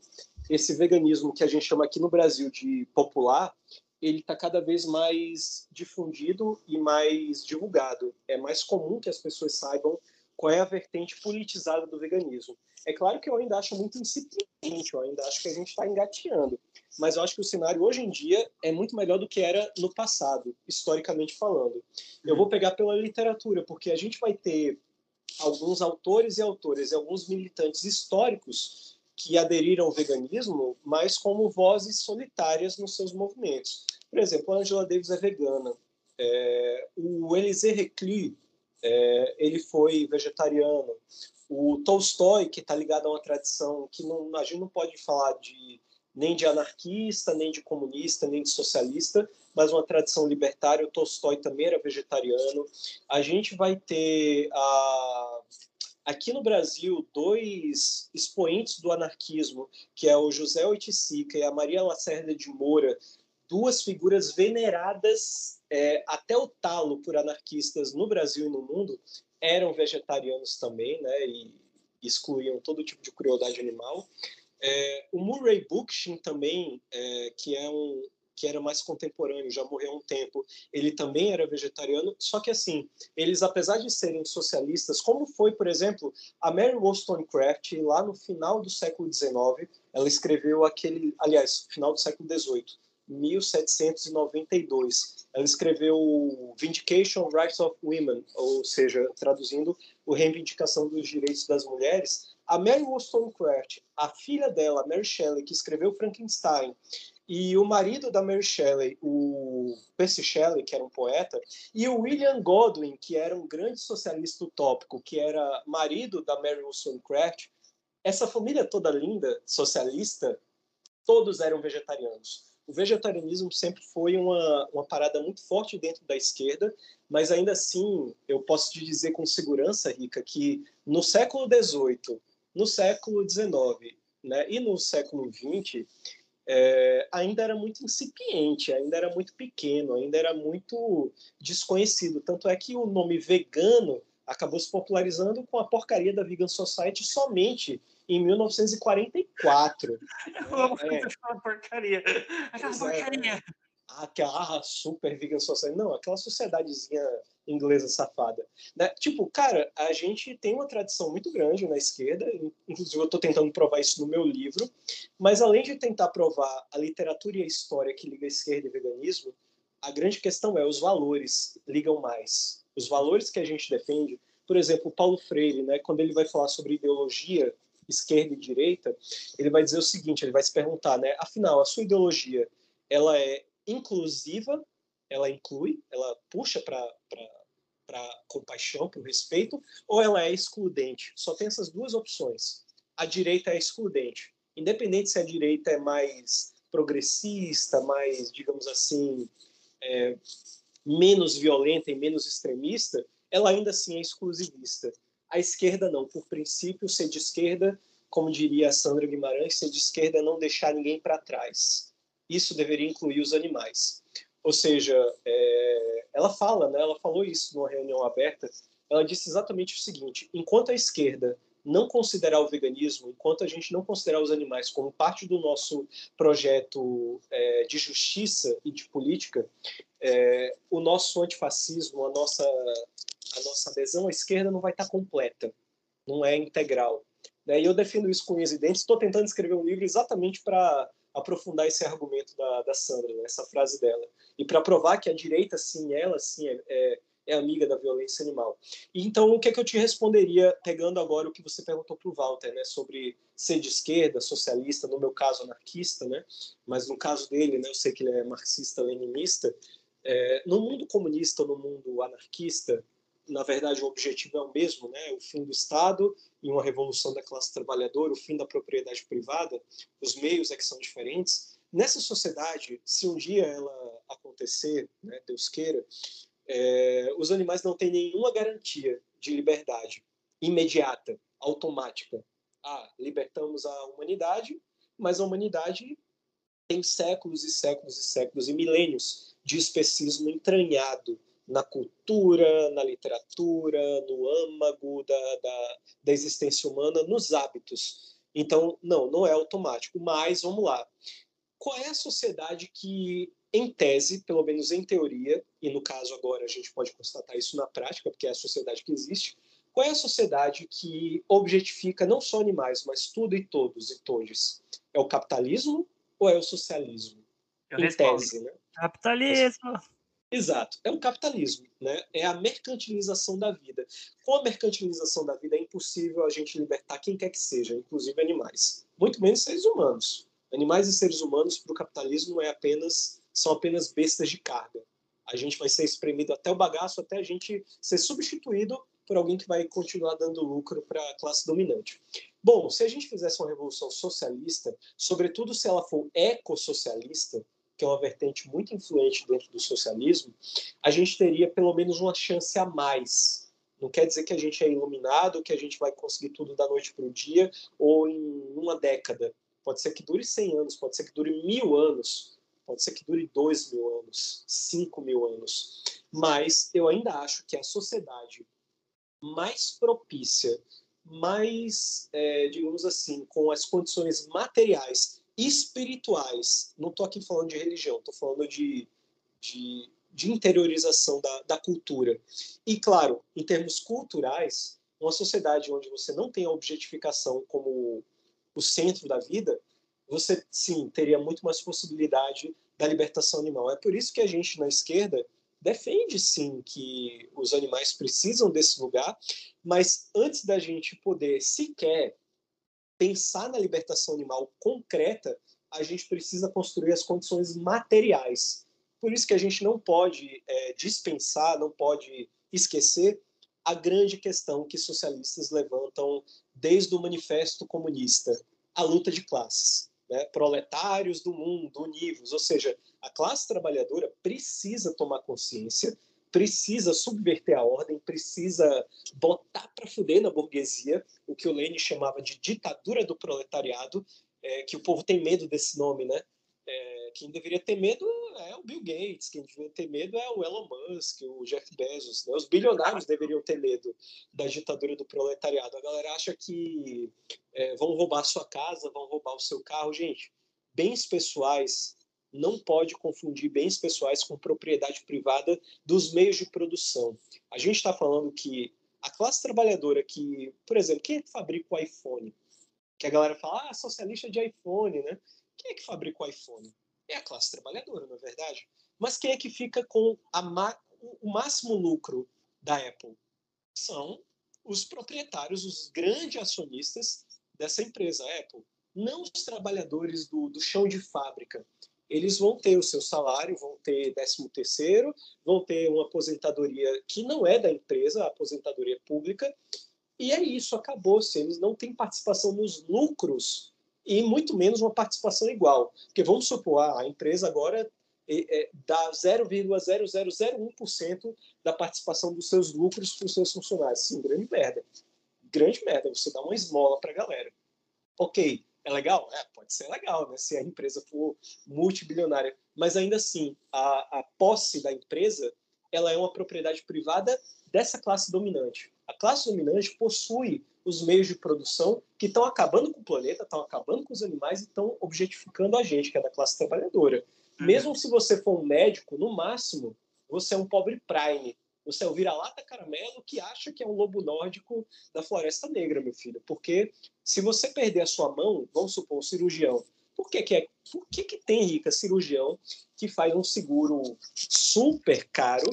esse veganismo que a gente chama aqui no Brasil de popular, ele está cada vez mais difundido e mais divulgado. É mais comum que as pessoas saibam qual é a vertente politizada do veganismo. É claro que eu ainda acho muito incipiente, eu ainda acho que a gente está engateando, mas eu acho que o cenário hoje em dia é muito melhor do que era no passado, historicamente falando. Eu vou pegar pela literatura, porque a gente vai ter alguns autores e autores e alguns militantes históricos que aderiram ao veganismo, mas como vozes solitárias nos seus movimentos. Por exemplo, a Angela Davis é vegana. É, o Elisée Reclus, é, ele foi vegetariano. O Tolstói, que está ligado a uma tradição que não, a gente não pode falar de nem de anarquista, nem de comunista, nem de socialista, mas uma tradição libertária. O Tolstói também era vegetariano. A gente vai ter a, aqui no Brasil dois expoentes do anarquismo, que é o José Oiticica e a Maria Lacerda de Moura, duas figuras veneradas é, até o talo por anarquistas no Brasil e no mundo, eram vegetarianos também, né, e excluíam todo tipo de crueldade animal. É, o Murray Bookchin também, é, que é um que era mais contemporâneo, já morreu há um tempo, ele também era vegetariano, só que assim, eles apesar de serem socialistas, como foi, por exemplo, a Mary Wollstonecraft, lá no final do século XIX, ela escreveu aquele, aliás, final do século XVIII, 1792. Ela escreveu Vindication Rights of Women, ou seja, traduzindo, o Reivindicação dos Direitos das Mulheres. A Mary Wollstonecraft, a filha dela, Mary Shelley, que escreveu Frankenstein, e o marido da Mary Shelley, o Percy Shelley, que era um poeta, e o William Godwin, que era um grande socialista utópico, que era marido da Mary Wollstonecraft, essa família toda linda, socialista, todos eram vegetarianos o vegetarianismo sempre foi uma, uma parada muito forte dentro da esquerda, mas ainda assim eu posso te dizer com segurança, Rica, que no século XVIII, no século XIX né, e no século XX, é, ainda era muito incipiente, ainda era muito pequeno, ainda era muito desconhecido. Tanto é que o nome vegano acabou se popularizando com a porcaria da Vegan Society somente em 1944. é, aquela porcaria. Aquela é, porcaria. É, aquela super vegan society. Não, aquela sociedadezinha inglesa safada. Né? Tipo, cara, a gente tem uma tradição muito grande na esquerda, inclusive eu estou tentando provar isso no meu livro, mas além de tentar provar a literatura e a história que liga a esquerda e veganismo, a grande questão é os valores ligam mais. Os valores que a gente defende, por exemplo, Paulo Freire, né, quando ele vai falar sobre ideologia, esquerda e direita, ele vai dizer o seguinte, ele vai se perguntar, né, afinal, a sua ideologia, ela é inclusiva, ela inclui, ela puxa para para compaixão, para o respeito, ou ela é excludente? Só tem essas duas opções. A direita é excludente. Independente se a direita é mais progressista, mais, digamos assim, é, menos violenta e menos extremista, ela ainda assim é exclusivista. A esquerda não, por princípio, ser de esquerda, como diria a Sandra Guimarães, ser de esquerda é não deixar ninguém para trás. Isso deveria incluir os animais. Ou seja, é, ela fala, né, ela falou isso numa reunião aberta, ela disse exatamente o seguinte: enquanto a esquerda não considerar o veganismo, enquanto a gente não considerar os animais como parte do nosso projeto é, de justiça e de política, é, o nosso antifascismo, a nossa, a nossa adesão à esquerda não vai estar completa, não é integral. Né? E eu defendo isso com unhas e dentes. Estou tentando escrever um livro exatamente para aprofundar esse argumento da, da Sandra, né? essa frase dela. E para provar que a direita, sim, ela, sim, é, é é amiga da violência animal. E, então, o que é que eu te responderia, pegando agora o que você perguntou para o Walter, né, sobre ser de esquerda, socialista, no meu caso anarquista, né, mas no caso dele, né, eu sei que ele é marxista-leninista, é, no mundo comunista no mundo anarquista, na verdade o objetivo é o mesmo, né, o fim do Estado e uma revolução da classe trabalhadora, o fim da propriedade privada, os meios é que são diferentes. Nessa sociedade, se um dia ela acontecer, né, Deus queira, é, os animais não têm nenhuma garantia de liberdade imediata, automática. Ah, libertamos a humanidade, mas a humanidade tem séculos e séculos e séculos e milênios de especismo entranhado na cultura, na literatura, no âmago da, da, da existência humana, nos hábitos. Então, não, não é automático. Mas, vamos lá. Qual é a sociedade que em tese, pelo menos em teoria, e no caso agora a gente pode constatar isso na prática, porque é a sociedade que existe, qual é a sociedade que objetifica não só animais, mas tudo e todos e todes? É o capitalismo ou é o socialismo? Eu em respondo. tese, né? Capitalismo. Exato, é o capitalismo, né? É a mercantilização da vida. Com a mercantilização da vida é impossível a gente libertar quem quer que seja, inclusive animais, muito menos seres humanos. Animais e seres humanos para o capitalismo é apenas são apenas bestas de carga. A gente vai ser espremido até o bagaço, até a gente ser substituído por alguém que vai continuar dando lucro para a classe dominante. Bom, se a gente fizesse uma revolução socialista, sobretudo se ela for ecossocialista, que é uma vertente muito influente dentro do socialismo, a gente teria pelo menos uma chance a mais. Não quer dizer que a gente é iluminado, que a gente vai conseguir tudo da noite para o dia ou em uma década. Pode ser que dure 100 anos, pode ser que dure mil anos, pode ser que dure dois mil anos, cinco mil anos, mas eu ainda acho que a sociedade mais propícia, mais, é, digamos assim, com as condições materiais, espirituais, não estou aqui falando de religião, estou falando de, de, de interiorização da, da cultura. E, claro, em termos culturais, uma sociedade onde você não tem a objetificação como o centro da vida, você sim teria muito mais possibilidade da libertação animal. É por isso que a gente na esquerda defende sim que os animais precisam desse lugar, mas antes da gente poder sequer pensar na libertação animal concreta, a gente precisa construir as condições materiais. Por isso que a gente não pode é, dispensar, não pode esquecer a grande questão que socialistas levantam desde o Manifesto Comunista, a luta de classes né, proletários do mundo, univos, ou seja, a classe trabalhadora precisa tomar consciência, precisa subverter a ordem, precisa botar para fuder na burguesia, o que o Lenin chamava de ditadura do proletariado, é, que o povo tem medo desse nome, né? É, quem deveria ter medo é o Bill Gates, quem deveria ter medo é o Elon Musk, o Jeff Bezos. Né? Os bilionários deveriam ter medo da ditadura do proletariado. A galera acha que é, vão roubar a sua casa, vão roubar o seu carro. Gente, bens pessoais não pode confundir bens pessoais com propriedade privada dos meios de produção. A gente está falando que a classe trabalhadora que, por exemplo, quem é que fabrica o iPhone? Que a galera fala, ah, socialista de iPhone, né? Quem é que fabrica o iPhone? É a classe trabalhadora, não é verdade? Mas quem é que fica com o máximo lucro da Apple? São os proprietários, os grandes acionistas dessa empresa, a Apple. Não os trabalhadores do, do chão de fábrica. Eles vão ter o seu salário, vão ter 13 terceiro, vão ter uma aposentadoria que não é da empresa, a aposentadoria pública, e é isso, acabou-se. Eles não têm participação nos lucros e muito menos uma participação igual. Porque vamos supor, ah, a empresa agora é, é, dá 0,0001% da participação dos seus lucros para os seus funcionários. Sim, grande merda. Grande merda, você dá uma esmola para a galera. Ok, é legal? É, pode ser legal, né? Se a empresa for multibilionária. Mas ainda assim, a, a posse da empresa ela é uma propriedade privada dessa classe dominante. A classe dominante possui os meios de produção que estão acabando com o planeta, estão acabando com os animais e estão objetificando a gente, que é da classe trabalhadora. Uhum. Mesmo se você for um médico, no máximo, você é um pobre prime. Você é o vira-lata caramelo que acha que é um lobo nórdico da Floresta Negra, meu filho. Porque se você perder a sua mão, vamos supor, um cirurgião, por que, que, é, por que, que tem, Rica, cirurgião que faz um seguro super caro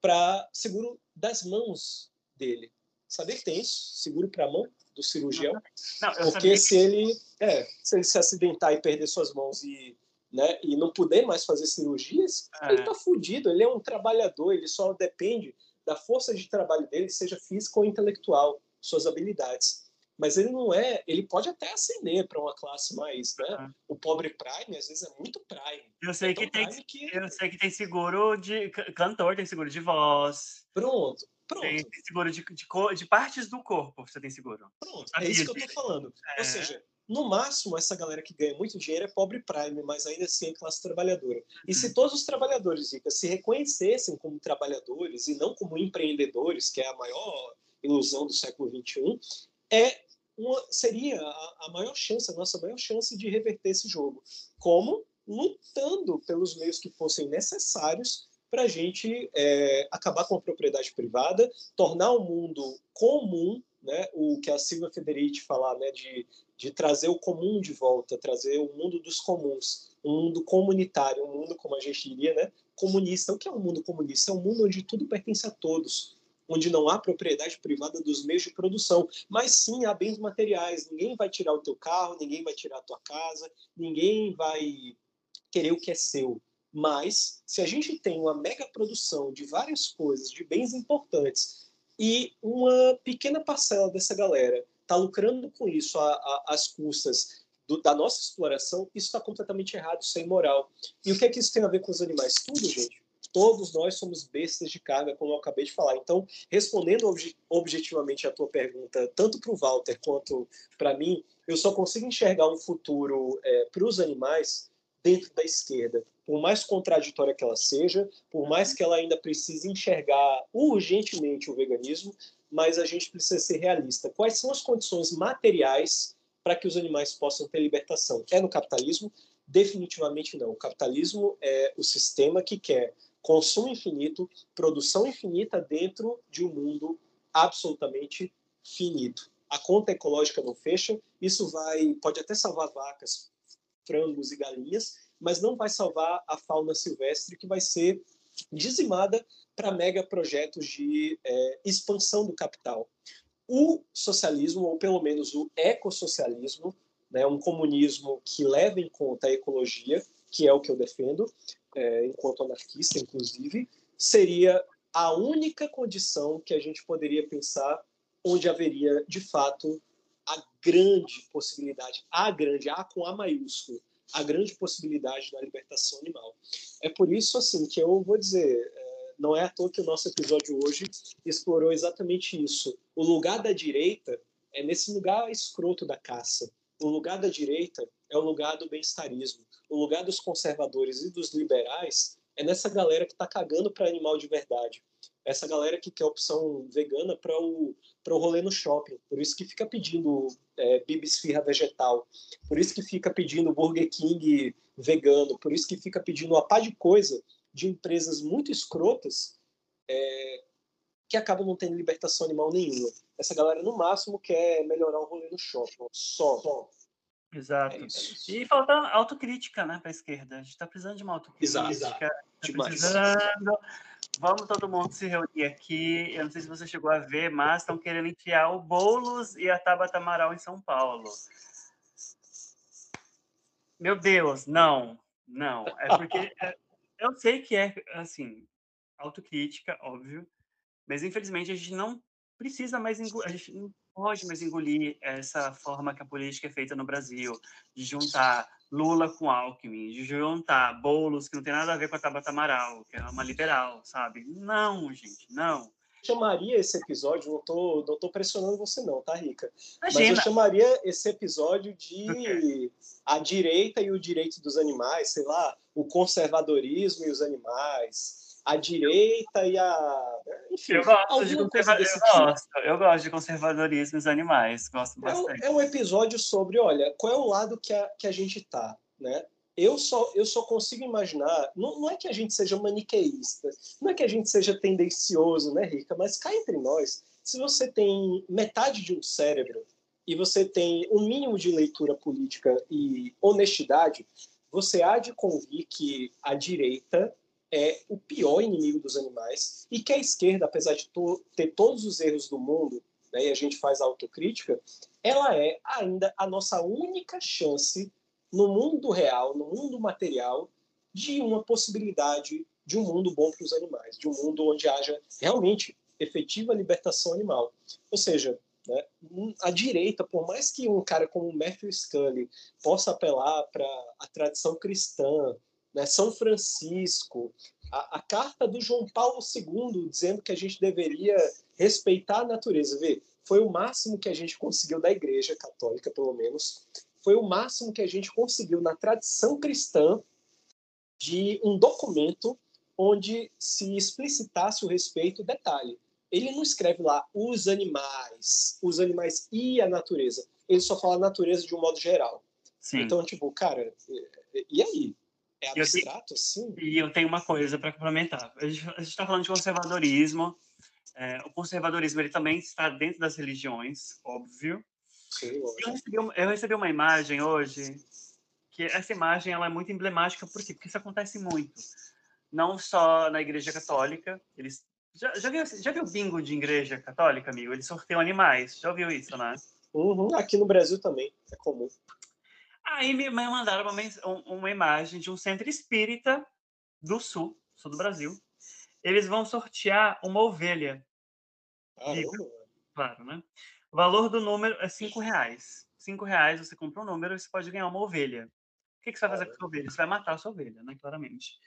para seguro das mãos dele? Sabia que tem isso? Seguro para a mão do cirurgião? Não, Porque se ele, é, se ele se acidentar e perder suas mãos e, né, e não puder mais fazer cirurgias, é. ele está fudido. Ele é um trabalhador, ele só depende da força de trabalho dele, seja física ou intelectual, suas habilidades mas ele não é, ele pode até ascender para uma classe mais, né? Uhum. O pobre Prime às vezes é muito Prime. Eu sei é que tem, que... eu sei que tem seguro de cantor, tem seguro de voz. Pronto. Pronto. Tem, seguro de, de, de, partes do corpo, você tem seguro. Pronto, é isso que eu tô falando. É. Ou seja, no máximo, essa galera que ganha muito dinheiro é pobre prime, mas ainda assim é classe trabalhadora. E se uhum. todos os trabalhadores, Rica, se reconhecessem como trabalhadores e não como empreendedores, que é a maior ilusão do século XXI, é uma, seria a, a maior chance, a nossa maior chance de reverter esse jogo. Como? Lutando pelos meios que fossem necessários para a gente é, acabar com a propriedade privada, tornar o mundo comum, né, o que a Silvia Federici falar, né, de, de trazer o comum de volta, trazer o mundo dos comuns, um mundo comunitário, um mundo, como a gente diria, né, comunista. O que é um mundo comunista? É um mundo onde tudo pertence a todos, onde não há propriedade privada dos meios de produção, mas sim há bens materiais. Ninguém vai tirar o teu carro, ninguém vai tirar a tua casa, ninguém vai querer o que é seu. Mas se a gente tem uma mega produção de várias coisas, de bens importantes, e uma pequena parcela dessa galera está lucrando com isso às custas do, da nossa exploração, isso está completamente errado, isso é imoral. E o que é que isso tem a ver com os animais? Tudo, gente todos nós somos bestas de carga, como eu acabei de falar. Então, respondendo obje objetivamente a tua pergunta, tanto para o Walter quanto para mim, eu só consigo enxergar um futuro é, para os animais dentro da esquerda. Por mais contraditória que ela seja, por mais que ela ainda precise enxergar urgentemente o veganismo, mas a gente precisa ser realista. Quais são as condições materiais para que os animais possam ter libertação? É no capitalismo? Definitivamente não. O capitalismo é o sistema que quer consumo infinito, produção infinita dentro de um mundo absolutamente finito. A conta ecológica não fecha, isso vai pode até salvar vacas, frangos e galinhas, mas não vai salvar a fauna silvestre que vai ser dizimada para mega projetos de é, expansão do capital. O socialismo, ou pelo menos o ecossocialismo, né, um comunismo que leva em conta a ecologia, que é o que eu defendo, é, enquanto anarquista, inclusive, seria a única condição que a gente poderia pensar onde haveria, de fato, a grande possibilidade, a grande, A com A maiúsculo, a grande possibilidade da libertação animal. É por isso, assim, que eu vou dizer, é, não é à toa que o nosso episódio hoje explorou exatamente isso. O lugar da direita é nesse lugar escroto da caça. O lugar da direita é o lugar do bem-estarismo o lugar dos conservadores e dos liberais é nessa galera que está cagando para animal de verdade. Essa galera que quer opção vegana para o, o rolê no shopping. Por isso que fica pedindo é, bibisfirra vegetal. Por isso que fica pedindo Burger King vegano. Por isso que fica pedindo uma pá de coisa de empresas muito escrotas é, que acabam não tendo libertação animal nenhuma. Essa galera, no máximo, quer melhorar o rolê no shopping. Só. Só. Exato. É e falta autocrítica, né, para a esquerda. A gente está precisando de uma autocrítica. Exato. Tá precisando. Vamos todo mundo se reunir aqui. Eu não sei se você chegou a ver, mas estão querendo enfiar o Boulos e a Tabata Amaral em São Paulo. Meu Deus, não, não. É porque é, eu sei que é assim autocrítica, óbvio, mas infelizmente a gente não precisa mais a gente não pode mais engolir essa forma que a política é feita no Brasil, de juntar Lula com Alckmin, de juntar bolos que não tem nada a ver com a Tabata Amaral, que é uma liberal, sabe? Não, gente, não. Chamaria esse episódio, não tô, não tô pressionando você não, tá, Rica? Imagina. Mas eu chamaria esse episódio de a direita e o direito dos animais, sei lá, o conservadorismo e os animais, a direita e a. Enfim, eu gosto, de conserva... eu, tipo. gosto eu gosto de conservadorismo dos animais, gosto bastante. É um, é um, episódio sobre, olha, qual é o lado que a, que a gente tá, né? Eu só, eu só consigo imaginar, não, não é que a gente seja maniqueísta, não é que a gente seja tendencioso, né, Rica? Mas cá entre nós, se você tem metade de um cérebro e você tem um mínimo de leitura política e honestidade, você há de convir que a direita é o pior inimigo dos animais e que a esquerda, apesar de to ter todos os erros do mundo, né, e a gente faz autocrítica, ela é ainda a nossa única chance no mundo real, no mundo material, de uma possibilidade de um mundo bom para os animais, de um mundo onde haja realmente efetiva libertação animal. Ou seja, né, a direita, por mais que um cara como Matthew Scully possa apelar para a tradição cristã, né, São Francisco, a, a, carta do João Paulo II dizendo que a gente deveria respeitar a natureza. Vê, foi o máximo que a gente conseguiu da Igreja Católica, pelo menos, foi o máximo que a gente conseguiu na tradição cristã de um documento onde se explicitasse o respeito. Detalhe, ele não escreve lá os animais, os animais e a natureza. Ele só fala a natureza de um modo geral. Sim. Então, tipo, cara, e aí? É abstrato, assim? E eu tenho uma coisa para complementar. A gente está falando de conservadorismo. É, o conservadorismo ele também está dentro das religiões, óbvio. Sim, eu, recebi, eu recebi uma imagem hoje que essa imagem ela é muito emblemática por? Porque isso acontece muito. Não só na Igreja Católica, eles já, já, viu, já viu bingo de igreja católica, amigo? Eles sorteiam animais. Já ouviu isso, né? Uhum, aqui no Brasil também, é comum. Aí me mandaram uma, uma imagem de um centro espírita do sul, sul do Brasil. Eles vão sortear uma ovelha. Viva, claro, né? O valor do número é cinco reais. Cinco reais você compra um número e você pode ganhar uma ovelha. O que, que você vai fazer com a sua ovelha? Você vai matar a sua ovelha, né? Claramente.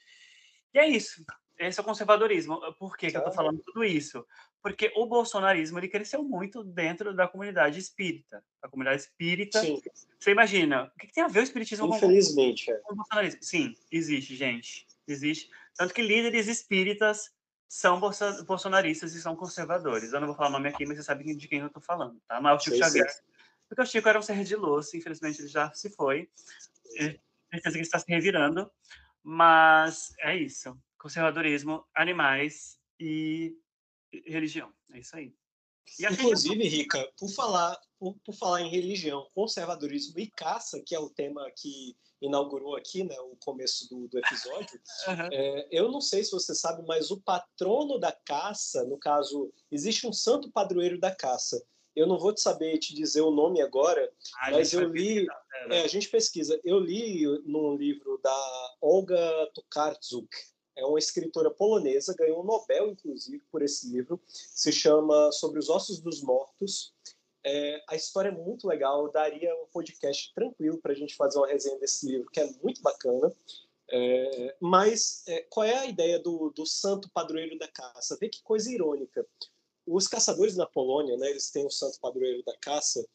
E é isso. Esse é o conservadorismo. Por que, que eu estou falando tudo isso? Porque o bolsonarismo ele cresceu muito dentro da comunidade espírita. A comunidade espírita. Sim. Você imagina, o que, tem a ver o espiritismo Infelizmente, com, é. com o bolsonarismo? Sim, existe, gente. Existe. Tanto que líderes espíritas são bolsonaristas e são conservadores. Eu não vou falar o nome aqui, mas você sabe de quem eu estou falando, tá? Mas o Chico sim, Xavier. Sim. Porque o Chico era um ser de luz, infelizmente ele já se foi. Certeza que ele está se revirando. Mas é isso conservadorismo, animais e religião. É isso aí. Inclusive, Rica, por falar, por, por, falar em religião, conservadorismo e caça, que é o tema que inaugurou aqui, né, o começo do, do episódio, uhum. é, eu não sei se você sabe, mas o patrono da caça, no caso, existe um santo padroeiro da caça. Eu não vou te saber te dizer o nome agora, ah, mas eu li. É, a gente pesquisa. Eu li num livro da Olga Tokarczuk, é uma escritora polonesa, ganhou um Nobel, inclusive, por esse livro. Se chama Sobre os Ossos dos Mortos. É, a história é muito legal, daria um podcast tranquilo para a gente fazer uma resenha desse livro, que é muito bacana. É, mas é, qual é a ideia do, do santo padroeiro da caça? Vê que coisa irônica. Os caçadores na Polônia, né, eles têm o santo padroeiro da caça,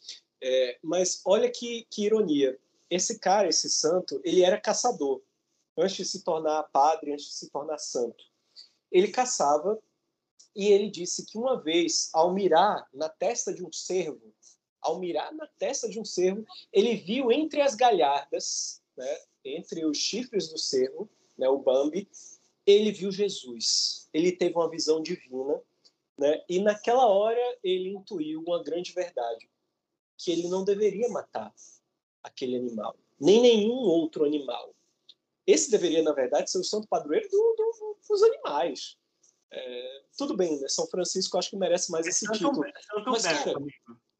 é, mas olha que, que ironia. Esse cara, esse santo, ele era caçador antes de se tornar padre, antes de se tornar santo. Ele caçava e ele disse que uma vez, ao mirar na testa de um cervo, ao mirar na testa de um cervo, ele viu entre as galhardas, né, entre os chifres do cervo, né, o Bambi, ele viu Jesus. Ele teve uma visão divina, né, e naquela hora ele intuiu uma grande verdade, que ele não deveria matar aquele animal, nem nenhum outro animal. Esse deveria, na verdade, ser o santo padroeiro do, do, dos animais. É, tudo bem, né? São Francisco acho que merece mais esse Santo título. Santo Mas, cara,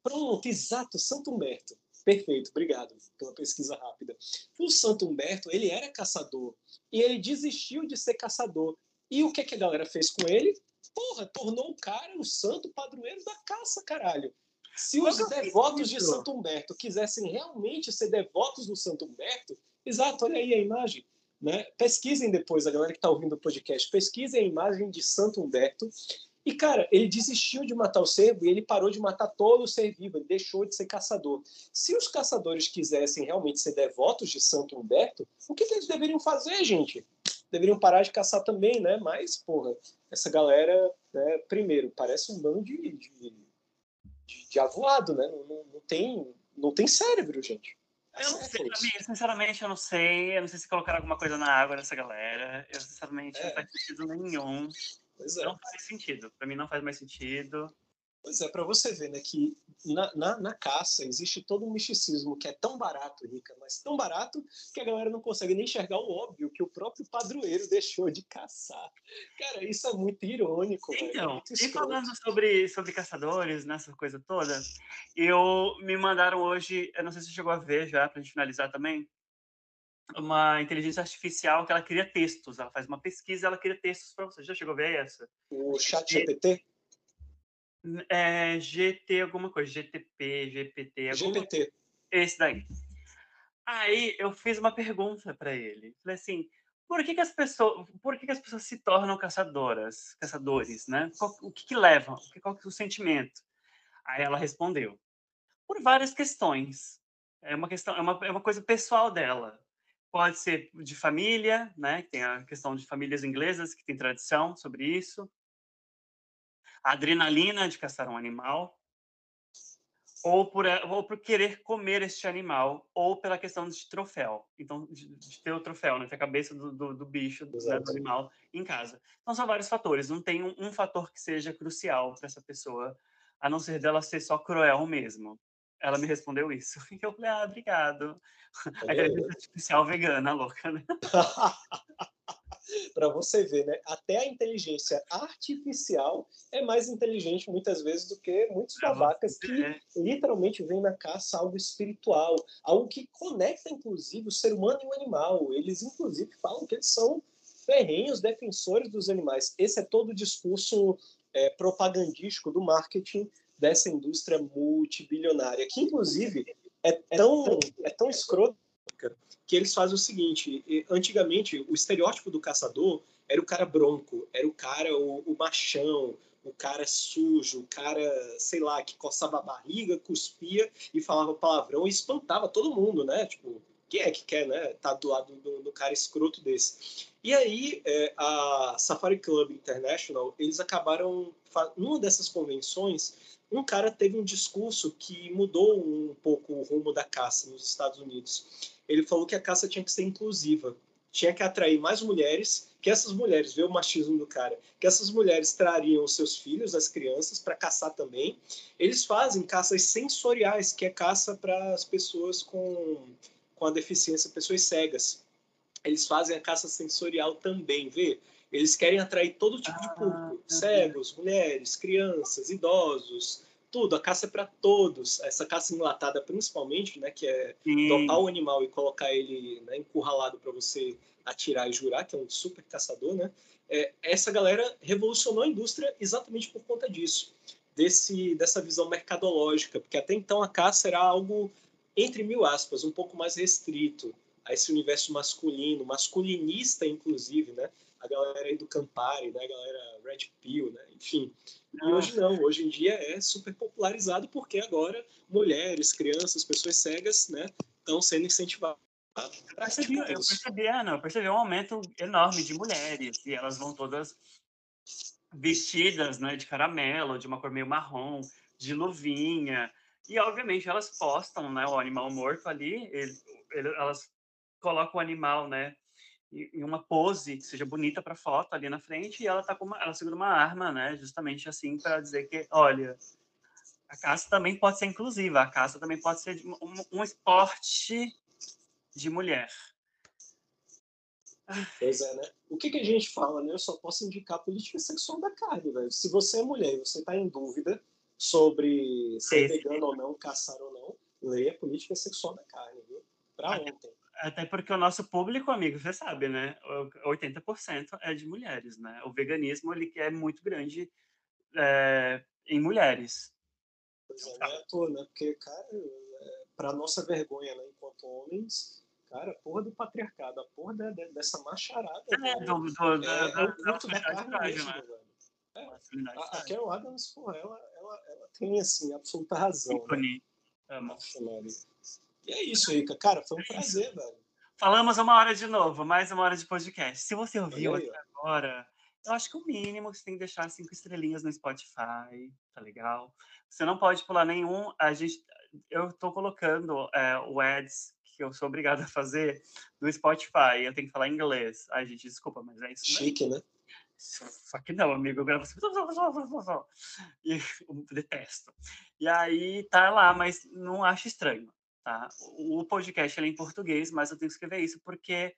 pronto, exato, Santo Humberto. Perfeito, obrigado pela pesquisa rápida. O Santo Humberto, ele era caçador e ele desistiu de ser caçador. E o que, que a galera fez com ele? Porra, tornou o cara o santo padroeiro da caça, caralho. Se os devotos de Santo Humberto quisessem realmente ser devotos do Santo Humberto, exato, olha aí a imagem. Né? Pesquisem depois, a galera que está ouvindo o podcast, pesquisem a imagem de Santo Humberto E, cara, ele desistiu de matar o cervo e ele parou de matar todo o ser vivo, ele deixou de ser caçador. Se os caçadores quisessem realmente ser devotos de Santo Humberto, o que, eles deveriam fazer, gente? Deveriam parar de caçar também, né? Mas, porra, essa galera, né, primeiro, parece um bando de, de, de, de avoado, né? Não, não, não, tem, não tem cérebro, gente. Eu não sei, amigo, sinceramente eu não sei. Eu não sei se colocar alguma coisa na água dessa galera. Eu, sinceramente, é. não faz sentido nenhum. Pois é. Não faz sentido. Para mim não faz mais sentido. Pois é, para você ver, né, que na, na, na, caça existe todo um misticismo que é tão barato, Rica, mas tão barato que a galera não consegue nem enxergar o óbvio que o próprio padroeiro deixou de caçar. Cara, isso é muito irônico. Então, é e falando sobre, sobre caçadores, nessa coisa toda, eu me mandaram hoje, eu não sei se você chegou a ver já, pra gente finalizar também, uma inteligência artificial que ela cria textos. Ela faz uma pesquisa, ela cria textos para você. Já chegou a ver essa? O chat GPT? É, GT alguma coisa, GTP, GPT, alguma... GPT. Esse daí. Aí eu fiz uma pergunta para ele. Falei assim, por que, que as pessoas, por que, que as pessoas se tornam caçadoras, caçadores, né? Qual, o que, que leva? O que, qual que é o sentimento? Aí ela respondeu, por várias questões. É uma questão, é uma, é uma coisa pessoal dela. Pode ser de família, né? Tem a questão de famílias inglesas que tem tradição sobre isso a adrenalina de caçar um animal, ou por, ou por querer comer este animal, ou pela questão de troféu. Então, de, de ter o troféu, né? ter a cabeça do, do, do bicho, né? do animal em casa. Então, são vários fatores. Não tem um, um fator que seja crucial para essa pessoa, a não ser dela ser só cruel mesmo. Ela me respondeu isso. E eu falei, ah, obrigado. A inteligência artificial vegana, louca, né? para você ver, né? Até a inteligência artificial é mais inteligente muitas vezes do que muitos babacas que literalmente vêm na caça algo espiritual, algo que conecta inclusive o ser humano e o animal. Eles inclusive falam que eles são ferrenhos defensores dos animais. Esse é todo o discurso é, propagandístico do marketing dessa indústria multibilionária, que inclusive é tão, é tão escroto que eles fazem o seguinte: antigamente o estereótipo do caçador era o cara bronco, era o cara o, o machão, o cara sujo, o cara, sei lá, que coçava a barriga, cuspia e falava palavrão e espantava todo mundo, né? Tipo, quem é que quer, né? Tá do lado do, do cara escroto desse. E aí, é, a Safari Club International, eles acabaram, numa dessas convenções, um cara teve um discurso que mudou um pouco o rumo da caça nos Estados Unidos ele falou que a caça tinha que ser inclusiva, tinha que atrair mais mulheres, que essas mulheres, vê o machismo do cara, que essas mulheres trariam os seus filhos, as crianças, para caçar também. Eles fazem caças sensoriais, que é caça para as pessoas com, com a deficiência, pessoas cegas. Eles fazem a caça sensorial também, vê? Eles querem atrair todo tipo de ah, público, cegos, mulheres, crianças, idosos, tudo, a caça é para todos. Essa caça enlatada, principalmente, né, que é Sim. dopar o animal e colocar ele né, encurralado para você atirar e jurar, que é um super caçador, né? É, essa galera revolucionou a indústria exatamente por conta disso, desse dessa visão mercadológica, porque até então a caça era algo entre mil aspas, um pouco mais restrito a esse universo masculino, masculinista inclusive, né? A galera aí do Campari, né? A galera Red Pill, né? Enfim, e hoje não, hoje em dia é super popularizado porque agora mulheres, crianças, pessoas cegas, né, estão sendo incentivadas. Eu percebi, eu percebi, ah, não, eu percebi um aumento enorme de mulheres e elas vão todas vestidas, né, de caramelo, de uma cor meio marrom, de luvinha e obviamente elas postam, né, o animal morto ali, ele, ele, elas colocam o animal, né, em uma pose que seja bonita para foto ali na frente e ela tá com uma, ela segura uma arma, né, justamente assim para dizer que, olha, a caça também pode ser inclusiva, a caça também pode ser um, um esporte de mulher. Pois é, né? O que, que a gente fala, né? Eu só posso indicar a política sexual da carne, velho. Se você é mulher e você está em dúvida sobre ser é vegano ou não, caçar ou não, leia a política sexual da carne, viu? Para ontem. Até porque o nosso público, amigo, você sabe, né? 80% é de mulheres, né? O veganismo, ele é muito grande é, em mulheres. Pois é, não é à toa, né? Porque, cara, é, para nossa vergonha, né? Enquanto homens, cara, porra do patriarcado, a porra dessa macharada. É, do, do, é, é, o culto da carne mesmo, né? velho. É, a, a Carol Adams, porra, ela, ela, ela tem, assim, absoluta razão. Né? Amo. E é isso, Rica. Cara, foi um prazer, velho. Falamos uma hora de novo, mais uma hora de podcast. Se você ouviu até agora, eu acho que o mínimo você tem que deixar cinco estrelinhas no Spotify, tá legal? Você não pode pular nenhum. A gente, eu tô colocando é, o ads que eu sou obrigado a fazer no Spotify. Eu tenho que falar inglês. Ai, gente, desculpa, mas é isso. Chique, né? Só que não, amigo, eu gravo assim. E eu detesto. E aí tá lá, mas não acho estranho, tá? O podcast é em português, mas eu tenho que escrever isso porque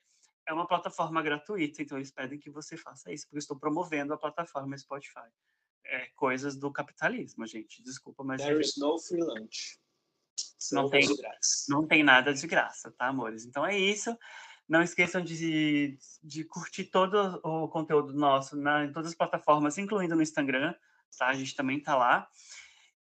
é uma plataforma gratuita, então eles pedem que você faça isso, porque eu estou promovendo a plataforma Spotify. É coisas do capitalismo, gente. Desculpa, mas. There is no free lunch. Não tem, não tem nada de graça, tá, amores? Então é isso. Não esqueçam de, de curtir todo o conteúdo nosso na, em todas as plataformas, incluindo no Instagram, tá? A gente também tá lá.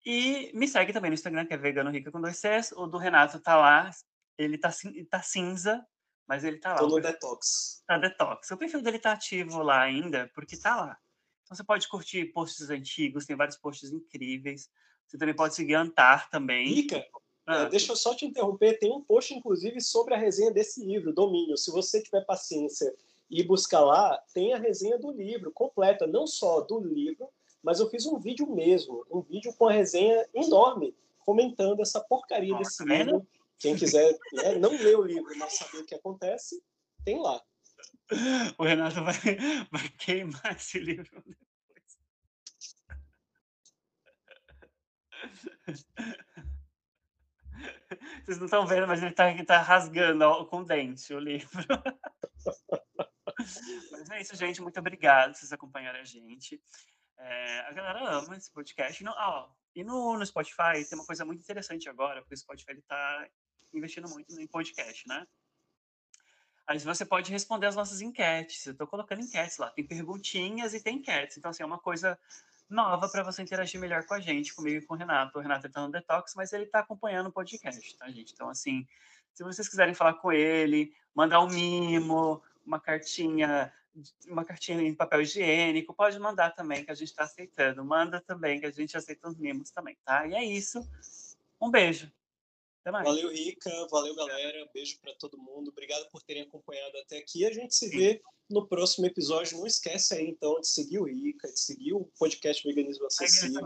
E me segue também no Instagram, que é Vegano Rica com dois Cs. O do Renato tá lá. Ele tá, tá cinza, mas ele tá lá. Tô no detox. Tá detox. O perfil dele tá ativo lá ainda, porque tá lá. Então você pode curtir posts antigos, tem vários posts incríveis. Você também pode seguir Antar também. Rica, ah. É, deixa eu só te interromper. Tem um post, inclusive, sobre a resenha desse livro, Domínio. Se você tiver paciência e buscar lá, tem a resenha do livro completa, não só do livro, mas eu fiz um vídeo mesmo, um vídeo com a resenha enorme, comentando essa porcaria Nossa, desse tá livro. Quem quiser né, não ler o livro, mas saber o que acontece, tem lá. O Renato vai, vai queimar esse livro depois. Vocês não estão vendo, mas ele está tá rasgando ó, com o dente o livro. mas é isso, gente. Muito obrigado por vocês acompanharem a gente. É, a galera ama esse podcast. Não, ó, e no, no Spotify tem uma coisa muito interessante agora, porque o Spotify está investindo muito em podcast, né? Aí você pode responder as nossas enquetes. Eu estou colocando enquetes lá. Tem perguntinhas e tem enquetes. Então, assim, é uma coisa nova para você interagir melhor com a gente, comigo e com o Renato. O Renato está no detox, mas ele está acompanhando o podcast, tá, gente? Então, assim, se vocês quiserem falar com ele, mandar um mimo, uma cartinha, uma cartinha em papel higiênico, pode mandar também, que a gente está aceitando. Manda também, que a gente aceita os mimos também, tá? E é isso. Um beijo. Valeu, Rica. Valeu, galera. Beijo para todo mundo. Obrigado por terem acompanhado até aqui. A gente se vê no próximo episódio. Não esquece aí, então, de seguir o Rica, de seguir o podcast Veganismo Acessível.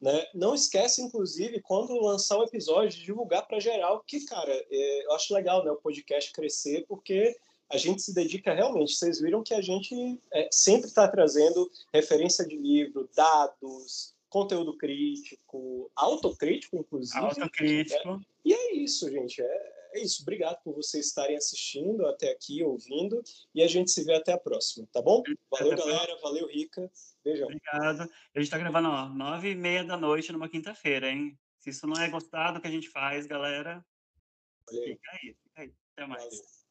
Né? Não esquece, inclusive, quando lançar o episódio, de divulgar para geral, que, cara, é, eu acho legal né, o podcast crescer, porque a gente se dedica realmente. Vocês viram que a gente é, sempre está trazendo referência de livro, dados, conteúdo crítico, autocrítico, inclusive. Autocrítico. Né? E é isso, gente. É, é isso. Obrigado por vocês estarem assistindo até aqui, ouvindo. E a gente se vê até a próxima, tá bom? Valeu, galera. Valeu, Rica. Beijão. Obrigado. A gente está gravando, ó, nove e meia da noite numa quinta-feira, hein? Se isso não é gostado que a gente faz, galera, fica aí, fica aí. Até mais. Valeu.